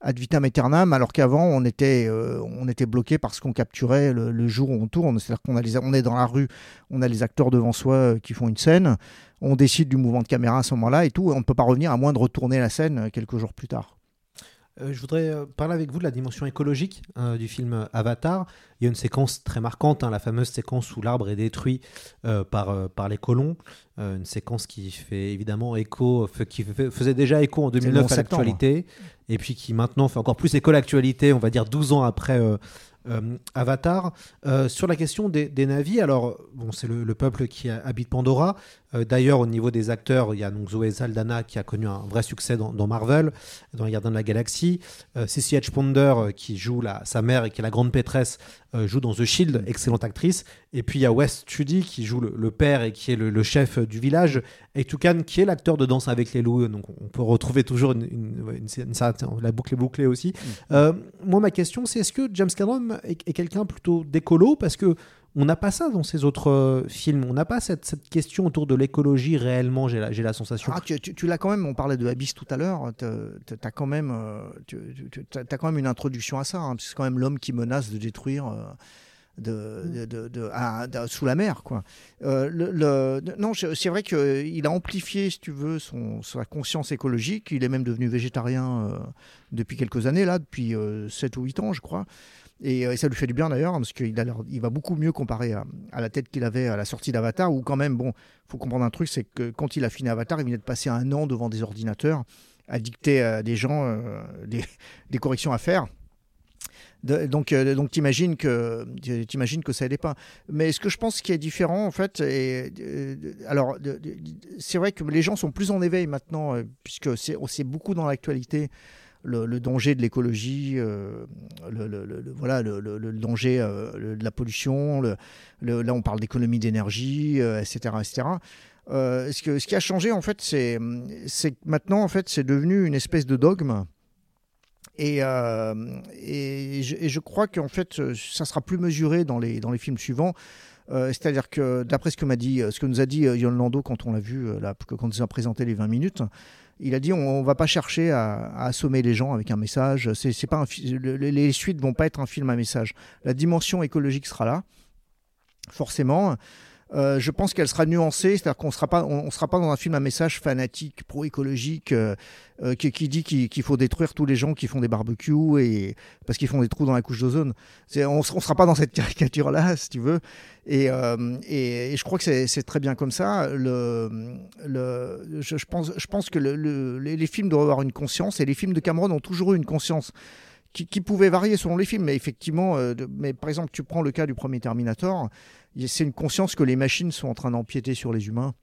ad vitam aeternam, alors qu'avant, on était, euh, on était bloqué par ce qu'on capturait le, jour où on tourne. C'est-à-dire qu'on a les- on est dans la rue, on a les acteurs devant soi euh, qui font une scène, on décide du mouvement de caméra à ce moment-là et tout, et on ne peut pas revenir à moins de retourner la scène euh, quelques jours plus tard. Euh, je voudrais euh, parler avec vous de la dimension écologique euh, du film Avatar. Il y a une séquence très marquante, hein, la fameuse séquence où l'arbre est détruit euh, par, euh, par les colons. Une séquence qui fait évidemment écho, qui faisait déjà écho en C'est le 2009 11 à l'actualité, et puis qui maintenant fait encore plus écho à l'actualité, on va dire 12 ans après euh, Avatar. Euh, sur la question des, des navis, alors bon, c'est le, le peuple qui habite Pandora. Euh, D'ailleurs, au niveau des acteurs, il y a donc Zoé Saldana qui a connu un vrai succès dans, dans Marvel, dans Les Gardiens de la Galaxie. Euh, Cissy Edge Ponder, euh, qui joue la, sa mère et qui est la grande pétresse, euh, joue dans The Shield, excellente actrice. Et puis il y a Wes Studi qui joue le, le père et qui est le, le chef du village. Et Toucan qui est l'acteur de Danse avec les loups. Donc on peut retrouver toujours une, une- la boucle est bouclée aussi. Euh, moi, ma question, c'est est-ce que James Cameron est, est quelqu'un plutôt d'écolo? Parce que on n'a pas ça dans ses autres euh, films. On n'a pas cette, cette question autour de l'écologie réellement, j'ai la, sensation. Ah, tu, tu- tu l'as quand même, on parlait de Abyss tout à l'heure, tu as quand, même, euh, t'as quand même une introduction à ça, hein, parce que c'est quand même l'homme qui menace de détruire. euh, de, de- de- de- à- sous la mer quoi. Euh, le, le- non, c'est vrai qu'il a amplifié, si tu veux, son, sa conscience écologique. Il est même devenu végétarien euh, depuis quelques années là, depuis 7 ou 8 ans, je crois. Et, euh, et ça lui fait du bien d'ailleurs, parce qu'il il va beaucoup mieux comparé à, la tête qu'il avait à la sortie d'Avatar, où quand même, bon, faut comprendre un truc, c'est que quand il a fini Avatar, il venait de passer un an devant des ordinateurs à dicter à des gens euh, des, corrections à faire. Donc, euh, donc t'imagines que t'imagines que ça aidait pas. Mais ce que je pense qui est différent en fait, alors c'est vrai que les gens sont plus en éveil maintenant, euh, puisque c'est beaucoup dans l'actualité. Le, danger de l'écologie, euh, le, voilà, le, danger euh, de la pollution. là, on parle d'économie d'énergie, etc., etc. Euh, ce, que, ce qui a changé, en fait, c'est que maintenant, en fait, c'est devenu une espèce de dogme. Et, je, et je crois qu'en fait, ça sera plus mesuré dans les, dans les films suivants. C'est-à-dire que, d'après ce que m'a dit, ce que nous a dit euh, Yon Lando quand on l'a vu, là, quand il nous a présenté les 20 minutes, il a dit on, on va pas chercher à, assommer les gens avec un message. C'est pas les suites vont pas être un film à message. La dimension écologique sera là, forcément. Euh, je pense qu'elle sera nuancée, c'est-à-dire qu'on sera pas, on, sera pas dans un film à message fanatique, pro-écologique, euh, euh, qui, qui dit qu'il faut détruire tous les gens qui font des barbecues et parce qu'ils font des trous dans la couche d'ozone. On, on sera pas dans cette caricature-là, si tu veux. Et, euh, et, et je crois que c'est très bien comme ça. Le, le, je, je pense, je pense que le- le- les, les films doivent avoir une conscience et les films de Cameron ont toujours eu une conscience. Qui, qui pouvait varier selon les films, mais effectivement, euh, mais par exemple, tu prends le cas du premier Terminator, c'est une conscience que les machines sont en train d'empiéter sur les humains.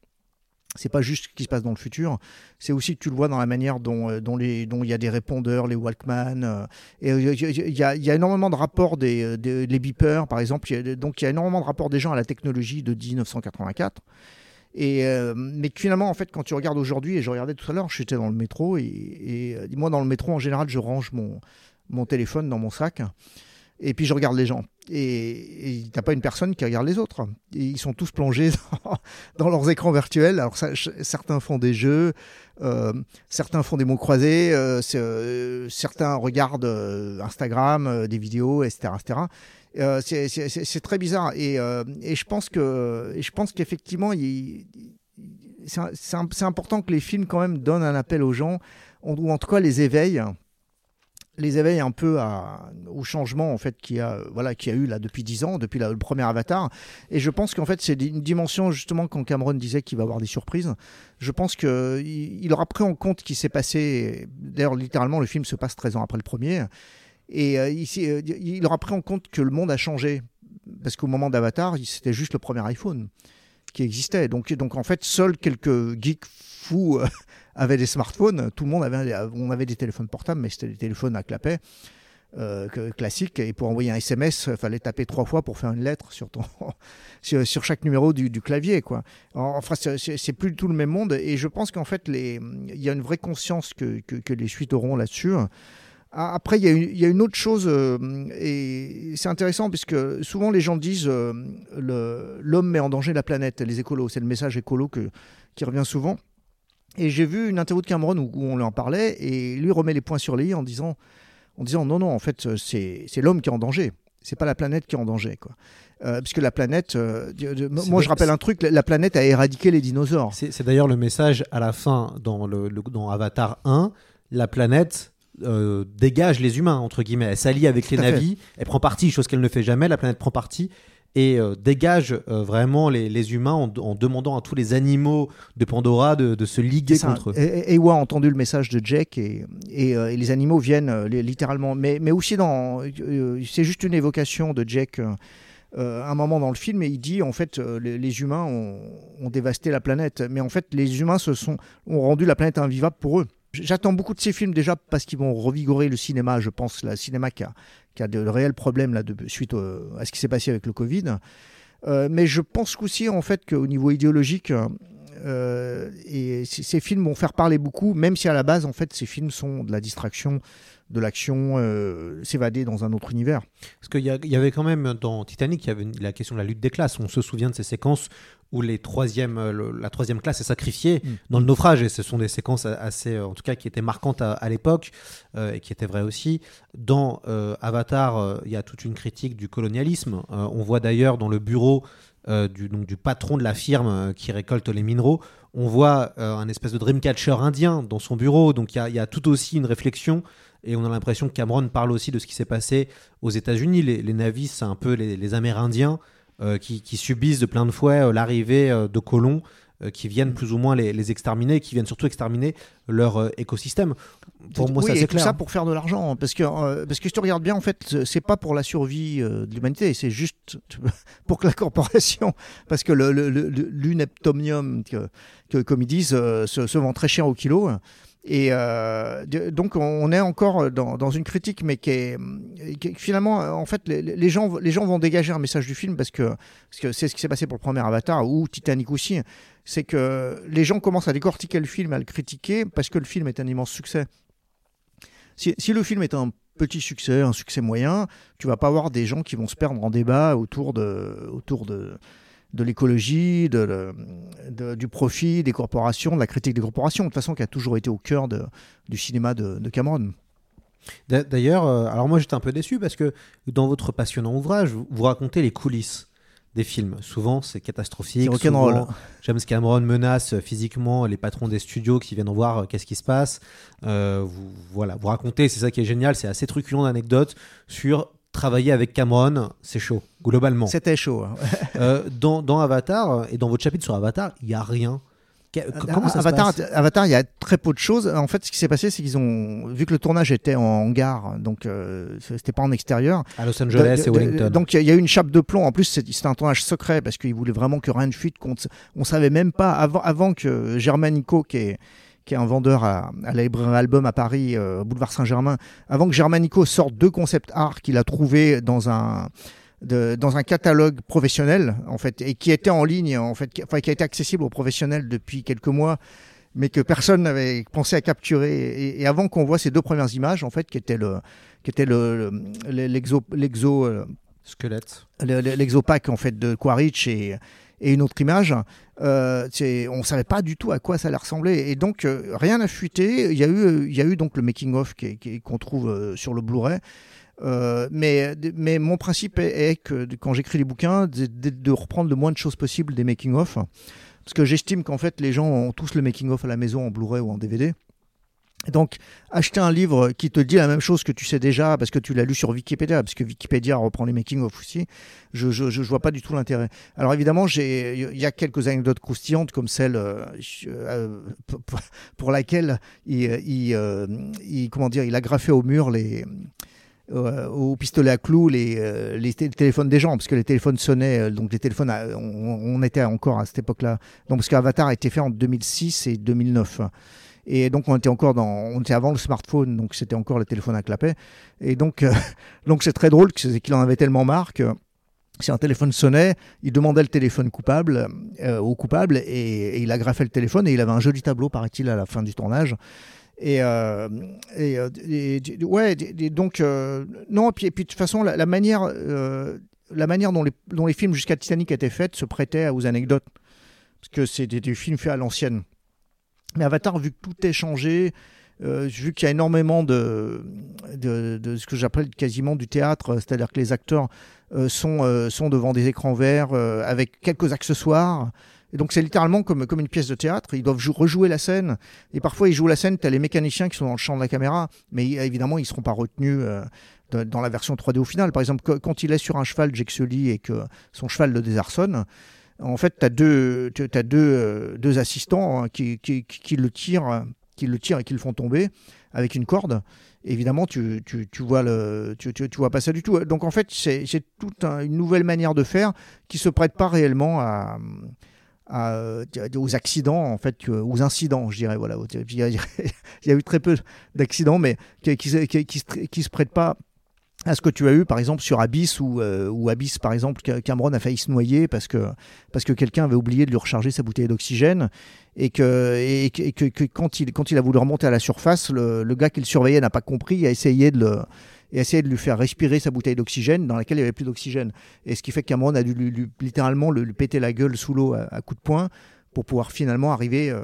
C'est pas juste ce qui se passe dans le futur, c'est aussi que tu le vois dans la manière dont, euh, il y a des répondeurs, les Walkman, euh, et euh, il y, a- il il énormément de rapports des, euh, des beepers, par exemple. Il donc il y a énormément de rapports des gens à la technologie de 1984. Et, euh, mais finalement, en fait, quand tu regardes aujourd'hui, et je regardais tout à l'heure, j'étais dans le métro, et, euh, moi, dans le métro, en général, je range mon téléphone dans mon sac, et puis je regarde les gens. Et n'y a pas une personne qui regarde les autres. Ils sont tous plongés dans, leurs écrans virtuels. Alors, certains font des jeux, euh, certains font des mots croisés, euh, euh, certains regardent euh, Instagram, euh, des vidéos, etc. etc. Euh, c'est- très bizarre. Et, euh, et je pense que, je pense qu'effectivement, c'est important que les films quand même donnent un appel aux gens, ou en tout cas les éveillent les éveille un peu à, au changement en fait qu'il y a voilà qui a eu là depuis 10 ans depuis le premier Avatar. Et je pense qu'en fait c'est une dimension justement quand Cameron disait qu'il va avoir des surprises je pense que il, aura pris en compte ce qui s'est passé. D'ailleurs littéralement le film se passe 13 ans après le premier. Et euh, il, s'est- euh, il aura pris en compte que le monde a changé. Parce qu'au moment d'Avatar c'était juste le premier iPhone qui existait. Donc donc en fait seuls quelques geeks fous euh, avaient des smartphones tout le monde avait on avait des téléphones portables mais c'était des téléphones à clapet euh, que- classique et pour envoyer un SMS il fallait taper trois fois pour faire une lettre sur ton sur, chaque numéro du, clavier quoi. Enfin c'est- plus du tout le même monde. Et je pense qu'en fait il y a une vraie conscience que, que, les suites auront là-dessus. Ah, après il y, a une- il y a une autre chose euh, et c'est intéressant puisque souvent les gens disent euh, l'homme met en danger la planète les écolos. C'est le message écolo qui revient souvent et j'ai vu une interview de Cameron où, où on lui en parlait et lui remet les points sur les i en disant en disant non, non, en fait, c'est c'est l'homme qui est en danger. C'est pas la planète qui est en danger, quoi. Euh, puisque la planète, euh, de- moi je rappelle un truc, la- la planète a éradiqué les dinosaures. C'est d'ailleurs le message à la fin dans, le, le- dans Avatar 1. La planète euh, dégage les humains, entre guillemets. Elle s'allie avec les fait. navis. Elle prend parti, chose qu'elle ne fait jamais. La planète prend parti et euh, dégage euh, vraiment les, les humains en, en demandant à tous les animaux de Pandora de, de se liguer ça. contre eux. Ewa a entendu le message de Jack et, et, euh, et les animaux viennent li- littéralement. Mais, mais aussi dans. c'est juste une évocation de Jack. euh, un moment dans le film et il dit en fait euh, les, les humains ont, ont dévasté la planète mais en fait les humains se sont ont rendu la planète invivable pour eux j'attends beaucoup de ces films déjà parce qu'ils vont revigorer le cinéma je pense le cinéma qui a, qui a de réels problèmes là de, suite à ce qui s'est passé avec le Covid Euh, mais je pense aussi en fait qu'au niveau idéologique euh, et ces films vont faire parler beaucoup, même si à la base, en fait, ces films sont de la distraction, de l'action, euh, s'évader dans un autre univers. Parce qu'il y, y avait quand même dans Titanic, la question de la lutte des classes. On se souvient de ces séquences où les troisièmes, euh, le- la troisième classe est sacrifiée Mm. dans le naufrage. Et ce sont des séquences assez, euh, en tout cas, qui étaient marquantes à, à l'époque euh, et qui étaient vraies aussi. Dans euh, Avatar, euh, il y a toute une critique du colonialisme. On voit d'ailleurs dans le bureau du, donc, du patron de la firme qui récolte les minéraux, on voit un espèce de dreamcatcher indien dans son bureau. Donc il y a, il y a tout aussi une réflexion. Et on a l'impression que Cameron parle aussi de ce qui s'est passé aux États-Unis. Les, les navis, c'est un peu les, les Amérindiens qui, qui subissent de plein de fouet euh, l'arrivée euh, de colons euh, qui viennent plus ou moins les, les exterminer, qui viennent surtout exterminer leur euh, écosystème. Pour moi, oui, ça et c'est tout clair. ça pour faire de l'argent, parce que euh, parce que si tu regardes bien, en fait, c'est pas pour la survie euh, de l'humanité, c'est juste pour que la corporation, parce que le, le, le- le- l'uneptomium, que, que- comme ils disent, euh, se, se vend très cher au kilo. Et euh, donc on est encore dans, une critique, mais qui est, finalement, en fait, les, gens, les gens vont dégager un message du film parce que parce que c'est ce qui s'est passé pour le premier Avatar ou Titanic aussi, c'est que les gens commencent à décortiquer le film, à le critiquer parce que le film est un immense succès. Si, si le film est un petit succès, un succès moyen, tu vas pas avoir des gens qui vont se perdre en débat autour de, autour de, de l'écologie, de, du profit des corporations, de la critique des corporations, de toute façon qui a toujours été au cœur de- du cinéma de, Cameron. D'a- D'ailleurs, euh, alors moi j'étais un peu déçu parce que dans votre passionnant ouvrage, vous, racontez les coulisses des films. Souvent, c'est catastrophique. C'est rock'n'roll. Souvent, James Cameron menace euh, physiquement les patrons des studios qui viennent voir euh, qu'est-ce qui se passe. Euh, vous, voilà, vous racontez, c'est ça qui est génial, c'est assez truculent d'anecdotes sur travailler avec Cameron, c'est chaud, globalement. C'était chaud. hein. Euh, dans, dans Avatar, euh, et dans votre chapitre sur Avatar, il n'y a rien. Que- comment ça Euh, Avatar, se passe Avatar, il y a très peu de choses. En fait, ce qui s'est passé, c'est qu'ils ont vu que le tournage était en hangar, donc euh, c'était pas en extérieur. À Los Angeles et Wellington. Donc il y a eu une chape de plomb. En plus, c'était un tournage secret parce qu'ils voulaient vraiment que rien ne fuite. ne- on savait même pas avant, avant que Germanico, qui est qui est un vendeur à, à la librairie Album à Paris, euh, boulevard Saint-Germain, avant que Germanico sorte deux concepts art qu'il a trouvé dans un de- dans un catalogue professionnel en fait et qui était en ligne en fait qui, enfin, qui a été accessible aux professionnels depuis quelques mois mais que personne n'avait pensé à capturer et, et avant qu'on voit ces deux premières images en fait qui étaient le qui était le le- l'exo l'exo euh, Squelette. le- le- l'exopack en fait de Quaritch et et une autre image, euh, on savait pas du tout à quoi ça allait ressembler et donc euh, rien n'a fuité. Il y a eu, il y a eu donc le making of qui est- qui est- qu'on trouve euh, sur le Blu-ray. Euh, mais, mais mon principe est, que quand j'écris les bouquins, de reprendre le moins de choses possible des making-of. Parce que j'estime qu'en fait, les gens ont tous le making-of à la maison en Blu-ray ou en DVD. Donc, acheter un livre qui te dit la même chose que tu sais déjà, parce que tu l'as lu sur Wikipédia, parce que Wikipédia reprend les making-of aussi, je, je, je vois pas du tout l'intérêt. Alors évidemment, il y a quelques anecdotes croustillantes, comme celle euh, euh, pour- laquelle il, il, euh, il- comment dire, il a graffé au mur les euh, au pistolet à clous les, euh, les té- téléphones des gens, parce que les téléphones sonnaient, donc les téléphones, on, on était encore à cette époque-là. Donc parce qu'Avatar a été fait en 2006 et 2009. Et donc on était encore dans, on était avant le smartphone, donc c'était encore le téléphone à clapet. Et donc, euh, donc c'est très drôle qu'il en avait tellement marre que si un téléphone sonnait, il demandait le téléphone coupable euh, au coupable et, il agrafait le téléphone et il avait un joli tableau, paraît-il, à la fin du tournage. Et, ouais, donc non, puis, puis de toute façon la, la manière, euh, la manière dont les, dont les films jusqu'à Titanic étaient faits se prêtait aux anecdotes parce que c'était des films faits à l'ancienne. Mais Avatar, vu que tout est changé, euh, vu qu'il y a énormément de, de, de ce que j'appelle quasiment du théâtre, c'est-à-dire que les acteurs euh, sont, euh, sont devant des écrans verts euh, avec quelques accessoires. Et donc c'est littéralement comme, comme une pièce de théâtre. Ils doivent jou- rejouer la scène. Et parfois ils jouent la scène, tu as les mécaniciens qui sont dans le champ de la caméra, mais évidemment ils ne seront pas retenus euh, dans la version 3D au final. Par exemple, quand il est sur un cheval, Jake Sully, et que son cheval le désarçonne, en fait, tu as deux, t'as deux, deux assistants hein, qui, qui, qui- le tirent, qui le tirent et qui le font tomber avec une corde. Évidemment, tu, tu, tu vois le, tu, tu, vois pas ça du tout. Donc en fait, c'est toute un- une nouvelle manière de faire qui se prête pas réellement à, à, euh, aux accidents en fait, aux incidents, je dirais. Voilà, il y a, eu très peu d'accidents, mais qui, qui, qui, qui se, prêtent pas à ce que tu as eu par exemple sur Abyss ou euh, Abyss par exemple Ca- Cameron a failli se noyer parce que parce que quelqu'un avait oublié de lui recharger sa bouteille d'oxygène et que et que, et quand il quand il a voulu remonter à la surface le, le gars qui le surveillait n'a pas compris a essayé de le et a essayé de lui faire respirer sa bouteille d'oxygène dans laquelle il n'y avait plus d'oxygène. Et ce qui fait que Cameron a dû lui- lui- littéralement le- lui péter la gueule sous l'eau à, à coups de poing pour pouvoir finalement arriver euh,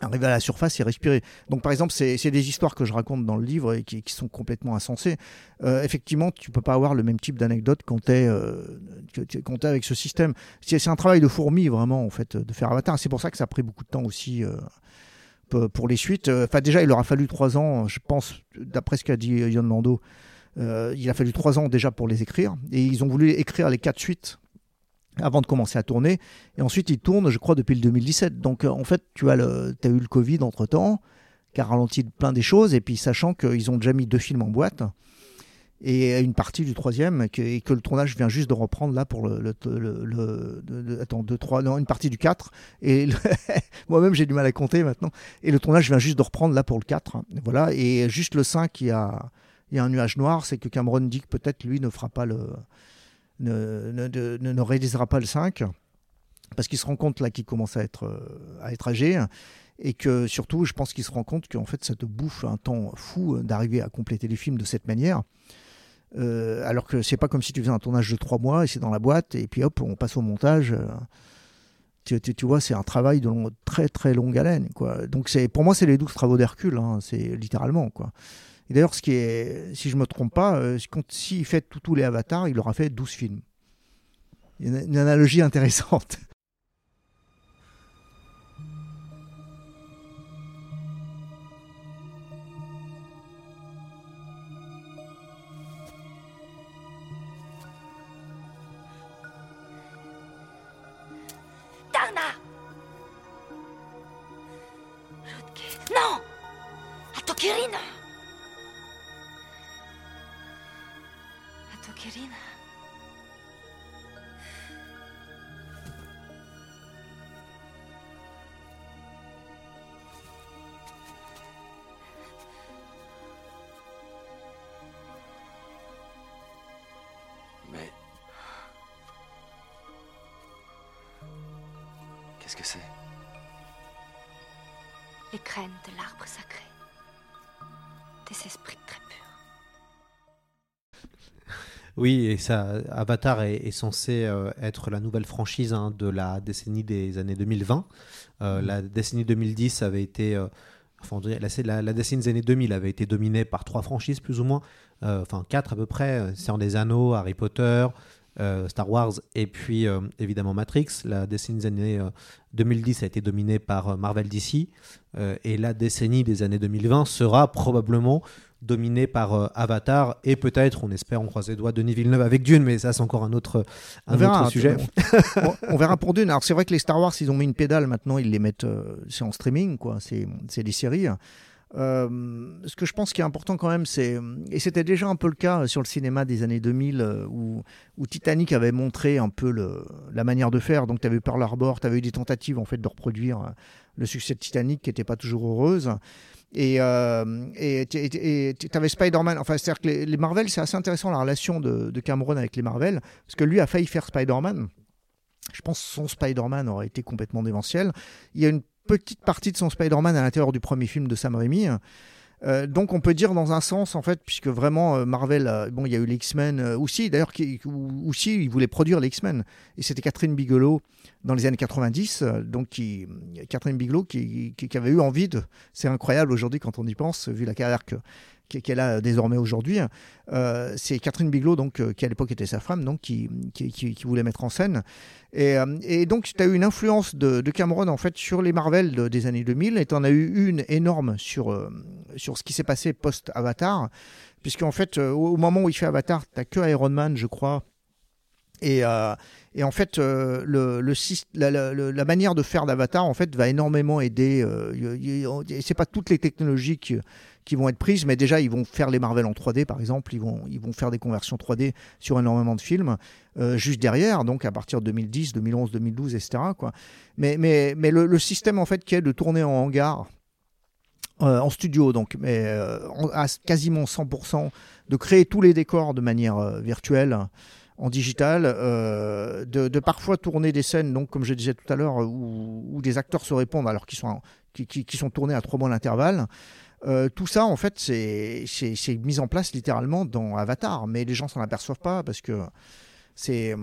arriver à la surface et respirer. Donc par exemple, c'est des histoires que je raconte dans le livre et qui, qui sont complètement insensées. Euh, effectivement, tu peux pas avoir le même type d'anecdote quand tu es, avec ce système. C'est un travail de fourmi vraiment en fait de faire Avatar. C'est pour ça que ça a pris beaucoup de temps aussi. euh, pour- les suites, Euh, enfin déjà, il leur a fallu trois ans, je pense, d'après ce qu'a dit Yon Lando, euh, il a fallu trois ans déjà pour les écrire, et ils ont voulu écrire les quatre suites avant de commencer à tourner. Et ensuite, ils tournent, je crois, depuis le 2017. Donc, euh, en fait, tu as, le, as eu le Covid entre-temps, qui a ralenti plein des choses. Et puis, sachant qu'ils ont déjà mis deux films en boîte, et une partie du troisième, et que le tournage vient juste de reprendre là pour le... le, le- le- attends, deux, trois... Non, une partie du 4. Et moi-même, j'ai du mal à compter maintenant. Et le tournage vient juste de reprendre là pour le 4. Voilà. Et juste le 5, il y a, il y a un nuage noir. C'est que Cameron dit que peut-être lui ne fera pas le ne, ne, ne- réalisera pas le 5 parce qu'il se rend compte là qu'il commence à être, euh, à être âgé et que surtout je pense qu'il se rend compte qu'en fait ça te bouffe un temps fou euh, d'arriver à compléter les films de cette manière. Euh, alors que c'est pas comme si tu faisais un tournage de trois mois et c'est dans la boîte et puis hop on passe au montage tu, tu- tu vois c'est un travail de très très longue haleine quoi. Donc c'est pour moi c'est les douze travaux d'Hercule hein, c'est littéralement quoi et d'ailleurs, ce qui est, si je me trompe pas, euh, s'il fait tous- les avatars, il aura fait 12 films. A une, analogie intéressante. Non Atokirina Oui, et ça, Avatar est, est censé euh, être la nouvelle franchise hein, de la décennie des années 2020. Euh, La décennie 2010 avait été, euh, enfin, la, décennie des années 2000 avait été dominée par trois franchises plus ou moins, Euh, enfin quatre à peu près. Seigneur des Anneaux, Harry Potter, Star Wars et puis évidemment Matrix. La décennie des années 2010 a été dominée par Marvel DC et la décennie des années 2020 sera probablement dominée par Avatar et peut-être, on espère, on croise les doigts, Denis Villeneuve avec Dune, mais ça c'est encore un autre, un on verra, autre sujet. On, on, verra pour Dune. Alors c'est vrai que les Star Wars, ils ont mis une pédale, maintenant ils les mettent, c'est en streaming, quoi. C'est des séries. Euh, ce que je pense qui est important quand même, c'est, et c'était déjà un peu le cas sur le cinéma des années 2000, euh, où, où Titanic avait montré un peu le, la manière de faire. Donc tu avais eu Pearl Harbor, tu avais eu des tentatives en fait de reproduire euh, le succès de Titanic qui n'était pas toujours heureuse. Et tu avais Spider-Man, enfin c'est-à-dire que les, les Marvel, c'est assez intéressant la relation de, de, Cameron avec les Marvel, parce que lui a failli faire Spider-Man. Je pense que son Spider-Man aurait été complètement démentiel. Il y a une petite partie de son Spider-Man à l'intérieur du premier film de Sam Raimi. Euh, donc on peut dire dans un sens en fait puisque vraiment euh, Marvel bon il y a eu les X-Men euh, aussi d'ailleurs qui aussi ils voulaient produire les X-Men et c'était Catherine Bigelow dans les années 90 euh, donc Catherine Bigelow qui, qui avait eu envie de c'est incroyable aujourd'hui quand on y pense vu la carrière que qu'elle a désormais aujourd'hui. Euh, c'est Catherine Bigelow, donc, euh, qui à l'époque était sa femme, donc, qui, qui, qui voulait mettre en scène. Et, euh, et donc, tu as eu une influence de, de, Cameron en fait, sur les Marvel de, des années 2000, et tu en as eu une énorme sur, euh, sur ce qui s'est passé post-Avatar, puisqu'en fait, euh, au moment où il fait Avatar, tu que Iron Man, je crois. Et, et en fait, le, le, la, la, manière de faire d'Avatar en fait va énormément aider. c'est pas toutes les technologies qui, qui vont être prises, mais déjà ils vont faire les Marvel en 3D par exemple, ils vont, ils vont faire des conversions 3D sur énormément de films, euh, juste derrière, donc à partir de 2010, 2011, 2012, etc. Quoi. Mais, mais, mais le, le système en fait qui est de tourner en hangar, euh, en studio, donc, mais euh, à quasiment 100%, de créer tous les décors de manière euh, virtuelle en digital, euh, de, de, parfois tourner des scènes, donc comme je disais tout à l'heure, où, où, des acteurs se répondent alors qu'ils sont, qui, sont tournés à trois mois d'intervalle. Euh, tout ça, en fait, c'est mis en place littéralement dans Avatar, mais les gens s'en aperçoivent pas parce que c'est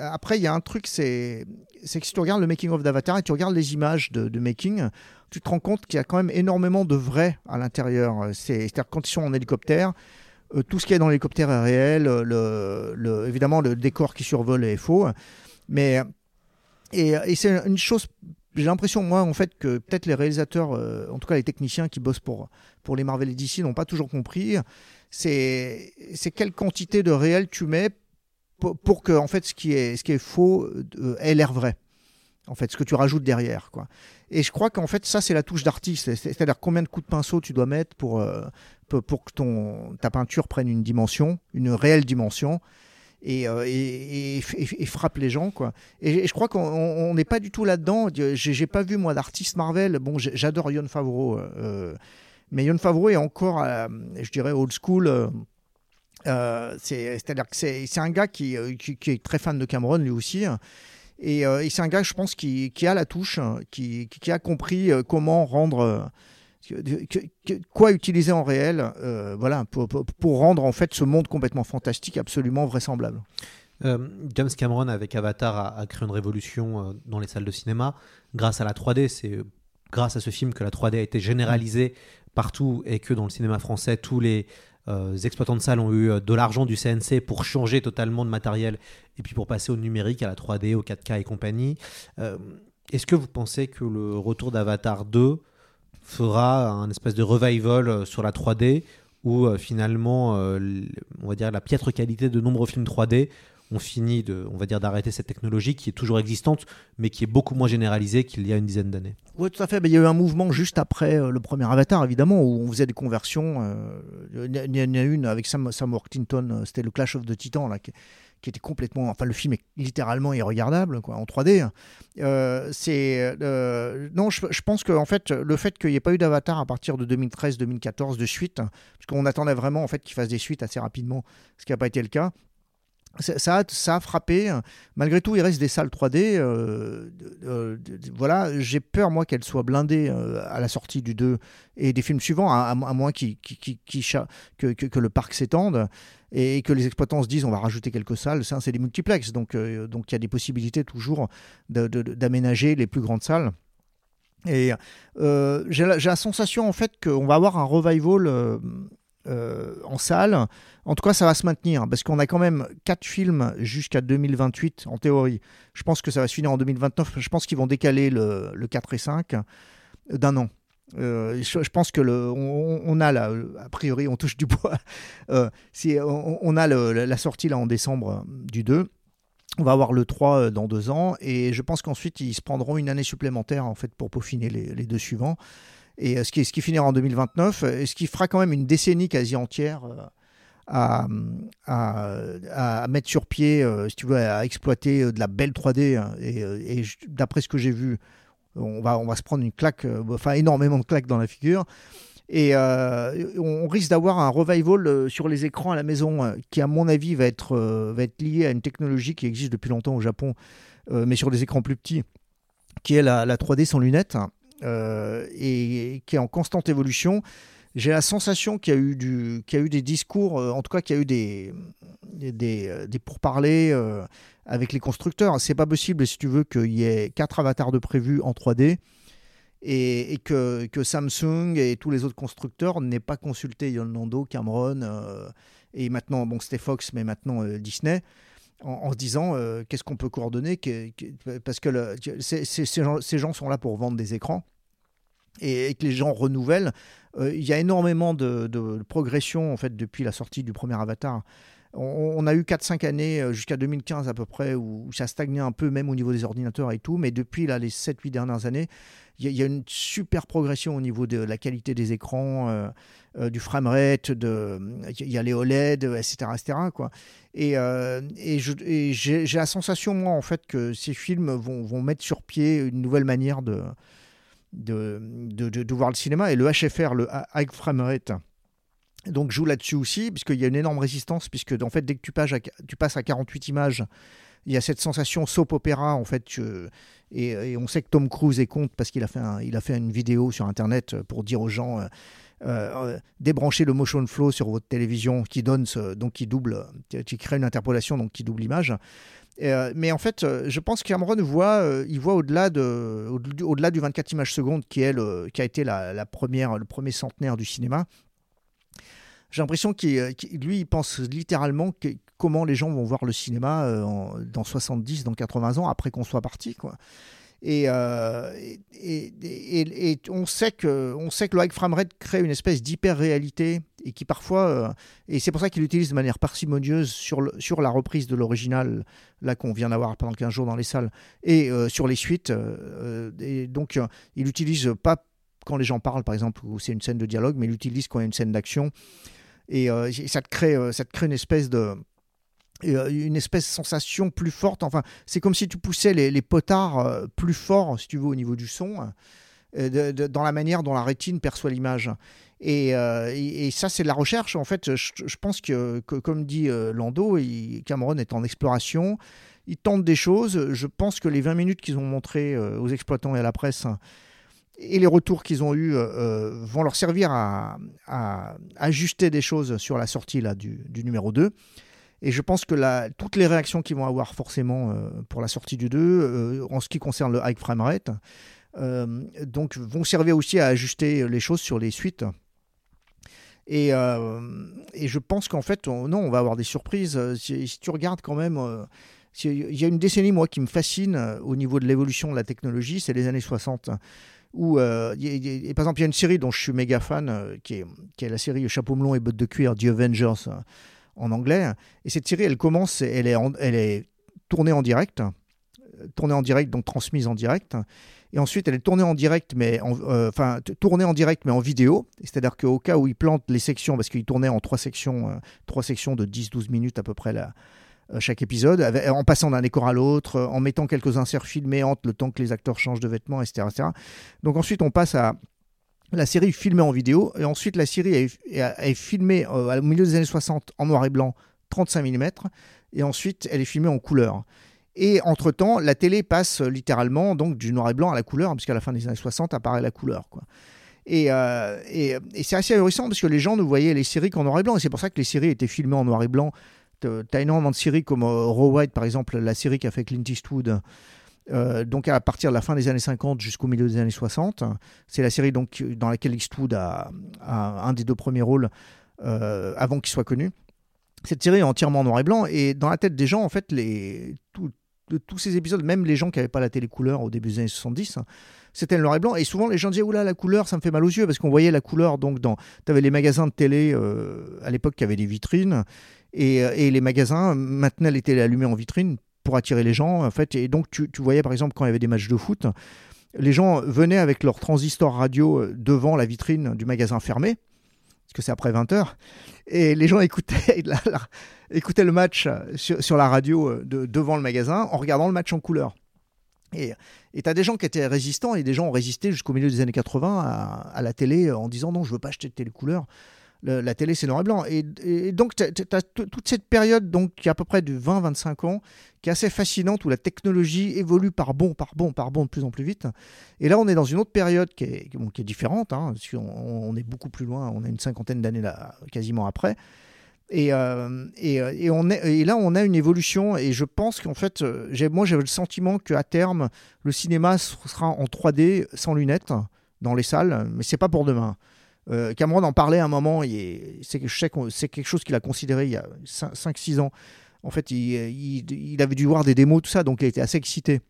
après il y a un truc, c'est que si tu regardes le making of d'Avatar et tu regardes les images de, de making, tu te rends compte qu'il y a quand même énormément de vrai à l'intérieur. C'est-à-dire quand ils sont en hélicoptère, euh, tout ce qui est dans l'hélicoptère est réel. Le, le, évidemment, le décor qui survole est faux, mais et, et c'est une chose j'ai l'impression, moi, en fait, que peut-être les réalisateurs, euh, en tout cas les techniciens qui bossent pour, pour les Marvel et DC, n'ont pas toujours compris. C'est quelle quantité de réel tu mets pour, pour, que, en fait, ce qui est, ce qui est faux euh, ait l'air vrai. En fait, ce que tu rajoutes derrière, quoi. Et je crois qu'en fait, ça, c'est la touche d'artiste. C'est-à-dire combien de coups de pinceau tu dois mettre pour, euh, pour que ton, ta peinture prenne une dimension, une réelle dimension et, euh, et, et, frappe les gens quoi. Et, je crois qu'on n'est pas du tout là-dedans. J'ai pas vu moi d'artiste Marvel. Bon, j'adore Yon Favreau, euh, mais Yon Favreau est encore, je dirais, old school. C'est-à-dire que c'est un gars qui, qui, qui, est très fan de Cameron lui aussi. Et, c'est un gars, je pense, qui, a la touche, qui, qui a compris comment rendre quoi utiliser en réel euh, voilà, pour, pour, rendre en fait ce monde complètement fantastique absolument vraisemblable. Euh, James Cameron avec Avatar a, créé une révolution euh, dans les salles de cinéma grâce à la 3D. C'est grâce à ce film que la 3D a été généralisée partout et que dans le cinéma français, tous les euh, exploitants de salles ont eu euh, de l'argent du CNC pour changer totalement de matériel et puis pour passer au numérique, à la 3D, au 4K et compagnie. Euh, Est-ce que vous pensez que le retour d'Avatar 2 fera un espèce de revival sur la 3D où euh, finalement, on va dire la piètre qualité de nombreux films 3D ont fini de, on va dire, d'arrêter cette technologie qui est toujours existante, mais qui est beaucoup moins généralisée qu'il y a une dizaine d'années. Oui, tout à fait. il y a eu un mouvement juste après le premier Avatar, évidemment, où on faisait des conversions. il y en a une avec Sam, Sam Worthington, c'était le Clash of the Titans, là, qui, était complètement. Enfin, le film est littéralement irregardable, quoi, en 3D. Euh, c'est. Euh, non, je, pense que, en fait, le fait qu'il n'y ait pas eu d'Avatar à partir de 2013-2014 de suite, parce qu'on attendait vraiment, en fait, qu'il fasse des suites assez rapidement, ce qui n'a pas été le cas. Ça a, frappé. Malgré tout, il reste des salles 3D. Euh, voilà, j'ai peur, moi, qu'elles soient blindées euh, à la sortie du 2 et des films suivants, à, moins qu qu qu que, le parc s'étende et que les exploitants se disent on va rajouter quelques salles. C'est des multiplex. Donc, euh, donc, il y a des possibilités toujours d'aménager les plus grandes salles. Et j'ai la, la, sensation, en fait, qu'on va avoir un revival en salle. En tout cas, ça va se maintenir parce qu'on a quand même quatre films jusqu'à 2028 en théorie. Je pense que ça va se finir en 2029. Je pense qu'ils vont décaler le, le 4 et 5 d'un an. Euh, je, pense que on, a là, a priori, on touche du bois. Euh, on, a la sortie là en décembre du 2. On va avoir le 3 dans deux ans et je pense qu'ensuite ils se prendront une année supplémentaire en fait pour peaufiner les deux suivants. Et ce qui, ce qui finira en 2029, et ce qui fera quand même une décennie quasi entière à, à, mettre sur pied, si tu veux, à exploiter de la belle 3D. Hein. et, d'après ce que j'ai vu, on va, on va se prendre une claque, euh, enfin énormément de claques dans la figure. Et euh, on risque d'avoir un revival euh, sur les écrans à la maison qui, à mon avis, va être, va être lié à une technologie qui existe depuis longtemps au Japon, mais sur des écrans plus petits, qui est la, 3D sans lunettes et, qui est en constante évolution. J'ai la sensation qu'il y, a eu des discours, en tout cas qu'il y a eu des, des pourparlers avec les constructeurs. C'est pas possible, si tu veux, qu'il y ait quatre avatars de prévus en 3D et, que, Samsung et tous les autres constructeurs n'aient pas consulté Yolando, Cameron euh, et maintenant, bon, c'était Fox, mais maintenant euh, Disney. En, se disant euh, qu'est-ce qu'on peut coordonner parce que ces, gens, sont là pour vendre des écrans et, que les gens renouvellent. Il y a énormément de, de, progression en depuis la sortie du premier Avatar on, a eu 4-5 années euh, jusqu'à 2015 à peu près où, ça stagnait un peu, même au niveau des ordinateurs et tout. Mais depuis là, les 7-8 dernières années, il y, a une super progression au niveau de la qualité des écrans, euh, euh, du framerate, il y a les OLED, etc. etc. quoi. Et, j'ai la sensation, moi, en fait, que ces films vont, mettre sur pied une nouvelle manière de, de, de, voir le cinéma. Et le HFR, le High Framerate, donc joue là-dessus aussi, puisqu'il y a une énorme résistance, puisque en fait, dès que tu passes à, tu passes à 48 images, il y a cette sensation soap opéra, en fait, et, on sait que Tom Cruise est contre parce qu'il a, fait une vidéo sur Internet pour dire aux gens... Euh, euh, débranchez le motion flow sur votre télévision qui donne ce, donc qui double, tu crées une interpolation donc qui double l'image. Euh, mais en fait, je pense que Cameron voit, il voit au-delà de, au-delà du 24 images secondes qui est qui a été la première, le premier centenaire du cinéma j'ai l'impression qu'il, euh, lui, pense littéralement comment les gens vont voir le cinéma euh, dans 70, dans 80 ans, après qu'on soit parti. Quoi. Euh, et, on, sait que, on sait que le high frame rate crée une espèce d'hyper-réalité et qui parfois, et c'est pour ça qu'il l'utilise de manière parcimonieuse sur, sur la reprise de l'original, là qu'on vient d'avoir pendant 15 jours dans les salles, et sur les suites. et donc, il n'utilise pas quand les gens parlent, par exemple, où c'est une scène de dialogue, mais il l'utilise quand il y a une scène d'action. Et euh, ça, te crée, euh, ça te crée une espèce de euh, une espèce sensation plus forte. Enfin, c'est comme si tu poussais les, potards plus fort, si tu veux, au niveau du son, dans la manière dont la rétine perçoit l'image. Et, et, ça, c'est de la recherche. En fait, je, pense que, comme dit Lando, Cameron est en exploration. Il tente des choses. Je pense que les 20 minutes qu'ils ont montrées aux exploitants et à la presse et les retours qu'ils ont eus euh, euh, vont leur servir à, ajuster des choses sur la sortie là, du, numéro 2. Et je pense que toutes les réactions qu'ils vont avoir forcément euh, pour la sortie du 2, en ce qui concerne le high frame rate, donc vont servir aussi à ajuster les choses sur les suites. Et, je pense qu'en fait, non, on va avoir des surprises. Si, tu regardes quand même, il y a une décennie, moi, qui me fascine au niveau de l'évolution de la technologie, c'est les années 60 où, euh, par exemple, il y a une série dont je suis méga fan, euh, qui, est, qui, est, la série Chapeau melon et bottes de cuir, The Avengers euh, en anglais. Et cette série, elle commence, elle est, elle est tournée en direct, tournée en direct, donc transmise en direct. Et ensuite, elle est tournée en direct, mais enfin tournée en direct, mais en vidéo. C'est-à-dire qu'au cas où ils plantent les sections, parce qu'ils tournaient en trois sections, trois sections de 10-12 minutes à peu près euh, chaque épisode, en passant d'un décor à l'autre, euh, en mettant quelques inserts filmés entre le temps que les acteurs changent de vêtements, etc. Donc ensuite, on passe à la série filmée en vidéo, et ensuite la série est, filmée euh, au milieu des années 60 en noir et blanc, 35 mm, et ensuite elle est filmée en couleur. Et entre-temps, la télé passe littéralement donc du noir et blanc à la couleur, puisqu'à la fin des années 60 apparaît la couleur. Et, et c'est assez ahurissant parce que les gens ne voyaient les séries qu'en noir et blanc. Et c'est pour ça que les séries étaient filmées en noir et blanc euh, tu as énormément de séries comme euh, Raw White, par exemple, la série qu'a fait Clint Eastwood. Euh, donc à partir de la fin des années 50 jusqu'au milieu des années 60. C'est la série donc, dans laquelle Eastwood a, un des deux premiers rôles. avant qu'il soit connu. Cette série est entièrement en noir et blanc et dans la tête des gens, en fait, les, tous ces épisodes, même les gens qui n'avaient pas la télé couleur au début des années 70, hein, c'était le noir et blanc. Et souvent, les gens disaient Oula, la couleur, ça me fait mal aux yeux parce qu'on voyait la couleur. Donc, dans, tu avais les magasins de télé à l'époque qui avaient des vitrines et, euh, et les magasins maintenaient les télés allumées en vitrine pour attirer les gens. En fait, et donc, tu, tu voyais par exemple quand il y avait des matchs de foot, les gens venaient avec leur transistor radio euh, devant la vitrine du magasin fermé, parce que c'est après 20h, et les gens écoutaient, la- écoutaient le match euh, sur, sur la radio de- devant le magasin en regardant le match en couleur. Et tu as des gens qui étaient résistants et des gens ont résisté jusqu'au milieu des années 80 à, à la télé en disant non, je veux pas acheter de télé couleur. La télé, c'est noir et blanc. Et, donc, tu as, toute cette période donc, qui est à peu près de 20-25 ans, qui est assez fascinante, où la technologie évolue par bond, par bond, par bond, de plus en plus vite. Et là, on est dans une autre période qui est, différente. Hein, qu'on- on est beaucoup plus loin, on a une cinquantaine d'années là, quasiment après. Et, euh, euh, là, on a une évolution. Et je pense qu'en fait, euh, moi, j'avais le sentiment qu'à terme, le cinéma sera en 3D sans lunettes dans les salles. Mais c'est pas pour demain. Euh, Cameron en parlait à un moment. C'est quelque chose qu'il a considéré il y a 5-6 ans. En fait, il- il avait dû voir des démos, tout ça, donc il était assez excité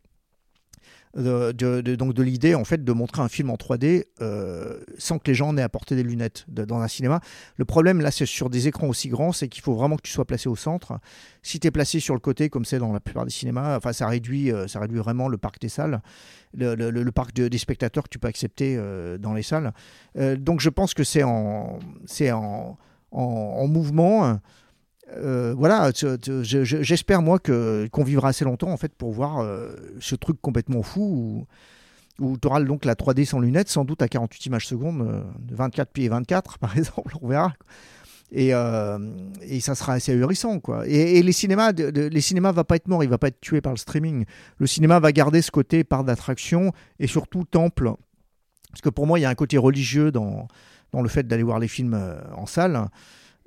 de, donc de l'idée en fait de montrer un film en 3D euh, sans que les gens aient à porter des lunettes dans un cinéma. Le problème là, c'est sur des écrans aussi grands, c'est qu'il faut vraiment que tu sois placé au centre. Si tu es placé sur le côté, comme c'est dans la plupart des cinémas, enfin ça réduit, euh, ça réduit vraiment le parc des salles, le, parc de- des spectateurs que tu peux accepter euh, dans les salles. Donc je pense que c'est en, en mouvement. Euh, voilà, j'espère moi que qu'on vivra assez longtemps en fait pour voir euh, ce truc complètement fou où, tu auras donc la 3D sans lunettes, sans doute à 48 images secondes, euh, de 24 pieds 24 par exemple, on verra. Et, euh, et ça sera assez ahurissant quoi. Et, les cinémas, de, de- les cinémas va pas être mort, il va pas être tué par le streaming. Le cinéma va garder ce côté part d'attraction et surtout temple, parce que pour moi il y a un côté religieux dans dans le fait d'aller voir les films en salle.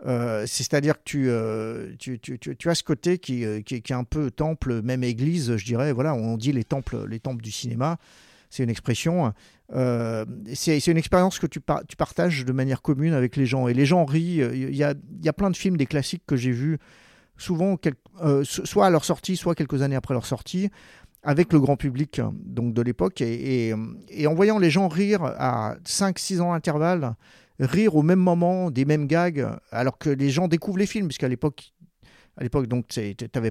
Euh, C'est-à-dire que tu, euh, tu, as ce côté qui, euh, qui, qui est un peu temple, même église, je dirais. Voilà, on dit les temples, les temples du cinéma. C'est une expression. C'est une expérience que tu, par- tu partages de manière commune avec les gens. Et les gens rient. Il y a, plein de films, des classiques que j'ai vus, souvent, soit à leur sortie, soit quelques années après leur sortie, avec le grand public donc de l'époque. Et, et- et en voyant les gens rire à 5-6 ans d'intervalle, rire au même moment des mêmes gags, alors que les gens découvrent les films, puisqu'à l'époque, à l'époque, donc,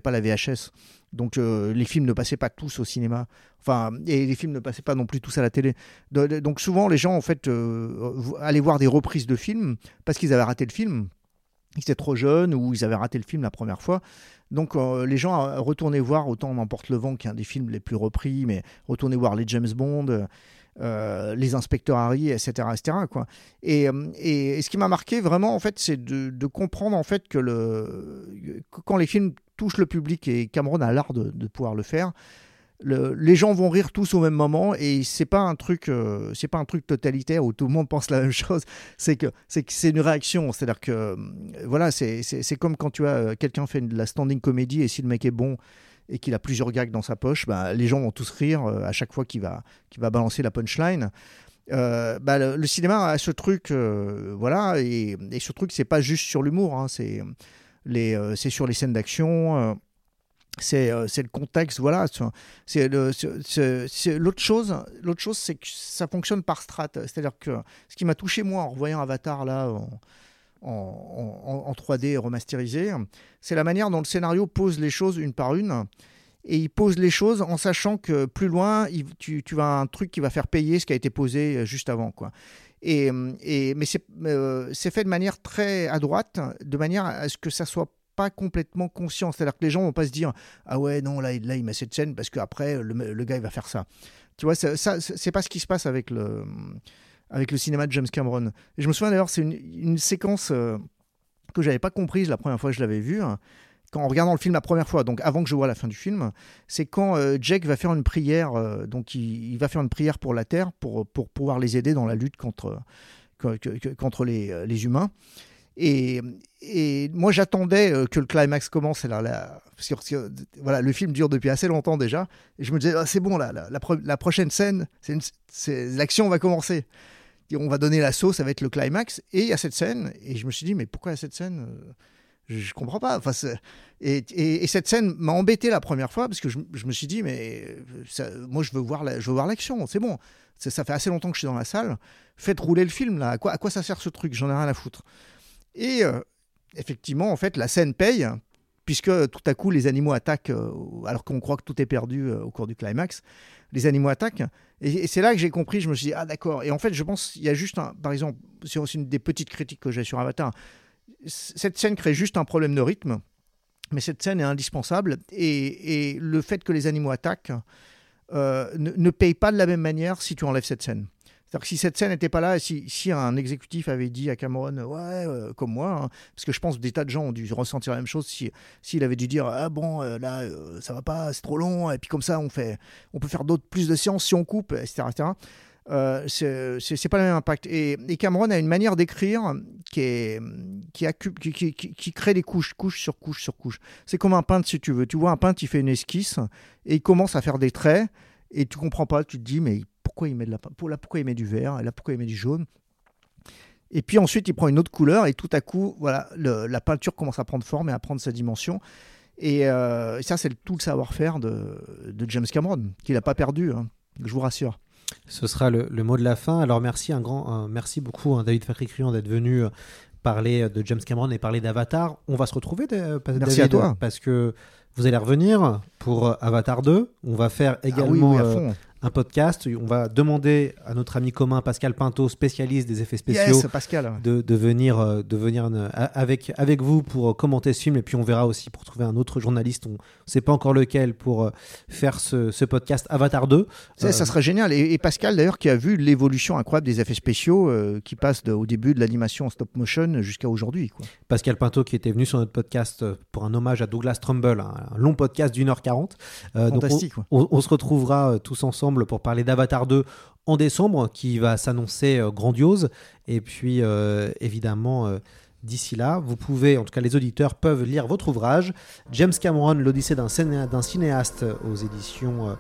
pas la VHS, donc euh, les films ne passaient pas tous au cinéma, enfin, et les films ne passaient pas non plus tous à la télé. Donc souvent, les gens en fait euh, allaient voir des reprises de films parce qu'ils avaient raté le film. Ils étaient trop jeunes ou ils avaient raté le film la première fois. Donc euh, les gens retournaient voir autant N'emporte le vent, qui est un des films les plus repris, mais retournaient voir les James Bond, euh, les inspecteurs Harry, etc., etc. Quoi. Et, euh, et, et ce qui m'a marqué vraiment, en fait, c'est de, comprendre en fait que le quand les films touchent le public et Cameron a l'art de, pouvoir le faire. Le, les gens vont rire tous au même moment et c'est pas un truc euh, c'est pas un truc totalitaire où tout le monde pense la même chose c'est que c'est c'est une réaction c'est à dire que voilà c'est comme quand tu as quelqu'un fait de la standing comedy et si le mec est bon et qu'il a plusieurs gags dans sa poche bah, les gens vont tous rire euh, à chaque fois qu'il va qu'il va balancer la punchline. Euh, bah, le, cinéma a ce truc euh, voilà et, ce truc c'est pas juste sur l'humour hein, c'est euh, sur les scènes d'action c'est le contexte voilà c'est l'autre chose l'autre chose c'est que ça fonctionne par strat c'est à dire que ce qui m'a touché moi en revoyant Avatar là en, en- en 3D remasterisé c'est la manière dont le scénario pose les choses une par une et il pose les choses en sachant que plus loin tu, tu vas un truc qui va faire payer ce qui a été posé euh, juste avant quoi et, mais c'est euh, c'est fait de manière très à droite de manière à ce que ça soit pas complètement conscient. C'est-à-dire que les gens vont pas se dire ah ouais non là, là il met cette scène parce qu'après le, le gars il va faire ça. Tu vois ça, ça c'est pas ce qui se passe avec le avec le cinéma de James Cameron. Je me souviens d'ailleurs c'est une, séquence euh, que j'avais pas comprise la première fois que je l'avais vue. hein, quand en regardant le film la première fois, donc avant que je vois la fin du film, c'est quand euh, Jake va faire une prière, euh, donc il, va faire une prière pour la Terre pour, pour pouvoir les aider dans la lutte contre, contre les, les humains. Et, et moi, j'attendais euh, que le climax commence. Là, parce que, voilà, le film dure depuis assez longtemps déjà. Et je me disais, ah, c'est bon, là, la, la pro- la prochaine scène, l'action va commencer. On va donner l'assaut, ça va être le climax. Et il y a cette scène, et je me suis dit, mais pourquoi cette scène je, je comprends pas. Enfin, et, et- et cette scène m'a embêté la première fois parce que je, me suis dit, mais euh, moi, je veux voir la- l'action. C'est bon. Ça, fait assez longtemps que je suis dans la salle. Faites rouler le film là. À quoi, ça sert ce truc? J'en ai rien à foutre. Et euh, effectivement, en fait, la scène paye puisque tout à coup les animaux attaquent euh, alors qu'on croit que tout est perdu euh, au cours du climax. Les animaux attaquent et, c'est là que j'ai compris. Je me suis dit ah d'accord. Et en fait, je pense qu'il y a juste un, par exemple, c'est une des petites critiques que j'ai sur Avatar. Cette scène crée juste un problème de rythme, mais cette scène est indispensable et, le fait que les animaux attaquent euh, ne paye pas de la même manière si tu enlèves cette scène. C'est-à-dire que si cette scène n'était pas là, si, si un exécutif avait dit à Cameron, ouais, euh, comme moi, hein, parce que je pense que des tas de gens ont dû ressentir la même chose, si- s'il avait dû dire, ah bon, euh, là, euh, ça va pas, c'est trop long, et puis comme ça, on, fait, on peut faire d'autres, plus de séances si on coupe, etc. etc. Euh, c'est pas le même impact. Et, Cameron a une manière d'écrire qui, qui- qui- qui crée des couches, couche sur couche sur couche. C'est comme un peintre, si tu veux. Tu vois, un peintre, il fait une esquisse et il commence à faire des traits et tu comprends pas. Tu te dis, mais pourquoi il met, de la, pein- là, pourquoi il met du vert et là, pourquoi il met du jaune et puis ensuite, il prend une autre couleur et tout à coup, voilà, le- la peinture commence à prendre forme et à prendre sa dimension. Et, euh, et ça, c'est tout le savoir-faire de, de James Cameron, qu'il n'a pas perdu, hein, je vous rassure. Ce sera le, le mot de la fin. Alors merci un grand, un- merci beaucoup hein, David Fakri-Crion d'être venu euh, parler de James Cameron et parler d'Avatar. On va se retrouver, euh, Merci David, à toi. parce que vous allez revenir pour euh, Avatar 2. On va faire également oui, euh, fond. Un podcast. On va demander à notre ami commun Pascal Pinto, spécialiste des effets spéciaux, Yes, Pascal. de, de venir, euh, de venir euh, a- avec, avec vous pour euh, commenter ce film. Et puis on verra aussi pour trouver un autre journaliste, on ne sait pas encore lequel, pour euh, faire ce, ce podcast Avatar 2. Ça, Euh, ça serait génial. Et, et Pascal, d'ailleurs, qui a vu l'évolution incroyable des effets spéciaux euh, qui passent de- au début de l'animation en stop motion jusqu'à aujourd'hui. Pascal Pinto qui était venu sur notre podcast euh, pour un hommage à Douglas Trumbull, un, un long podcast d'une heure quarante. Euh, Fantastique, on, on- on se retrouvera euh, tous ensemble pour parler d'Avatar 2 en décembre, qui va s'annoncer euh, grandiose. Et puis, euh, évidemment, euh, d'ici là, vous pouvez, en tout cas les auditeurs peuvent lire votre ouvrage, James Cameron, l'Odyssée d'un ciné- d'un cinéaste aux éditions,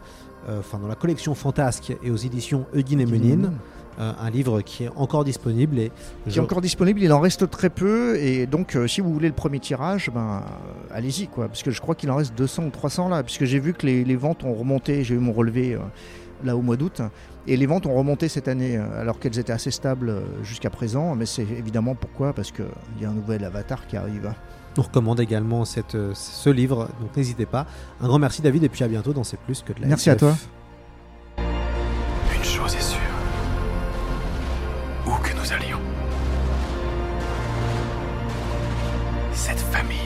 enfin dans la collection Fantasque et aux éditions Eugène et Menin. Euh, un livre qui est encore disponible et Qui je- est encore disponible, il en reste très peu. Et donc, euh, si vous voulez le premier tirage, ben, euh, allez-y. quoi. Parce que je crois qu'il en reste 200 ou 300 là. Puisque j'ai vu que les, les ventes ont remonté. J'ai eu mon relevé là au mois d'août. Et les ventes ont remonté cette année, euh, alors qu'elles étaient assez stables euh, jusqu'à présent. Mais c'est évidemment pourquoi Parce qu'il y a un nouvel avatar qui arrive. On recommande également cette, euh, ce livre, donc n'hésitez pas. Un grand merci David et puis à bientôt dans C'est plus que de la Merci à toi. Une chose est sûre. Où que nous allions, cette famille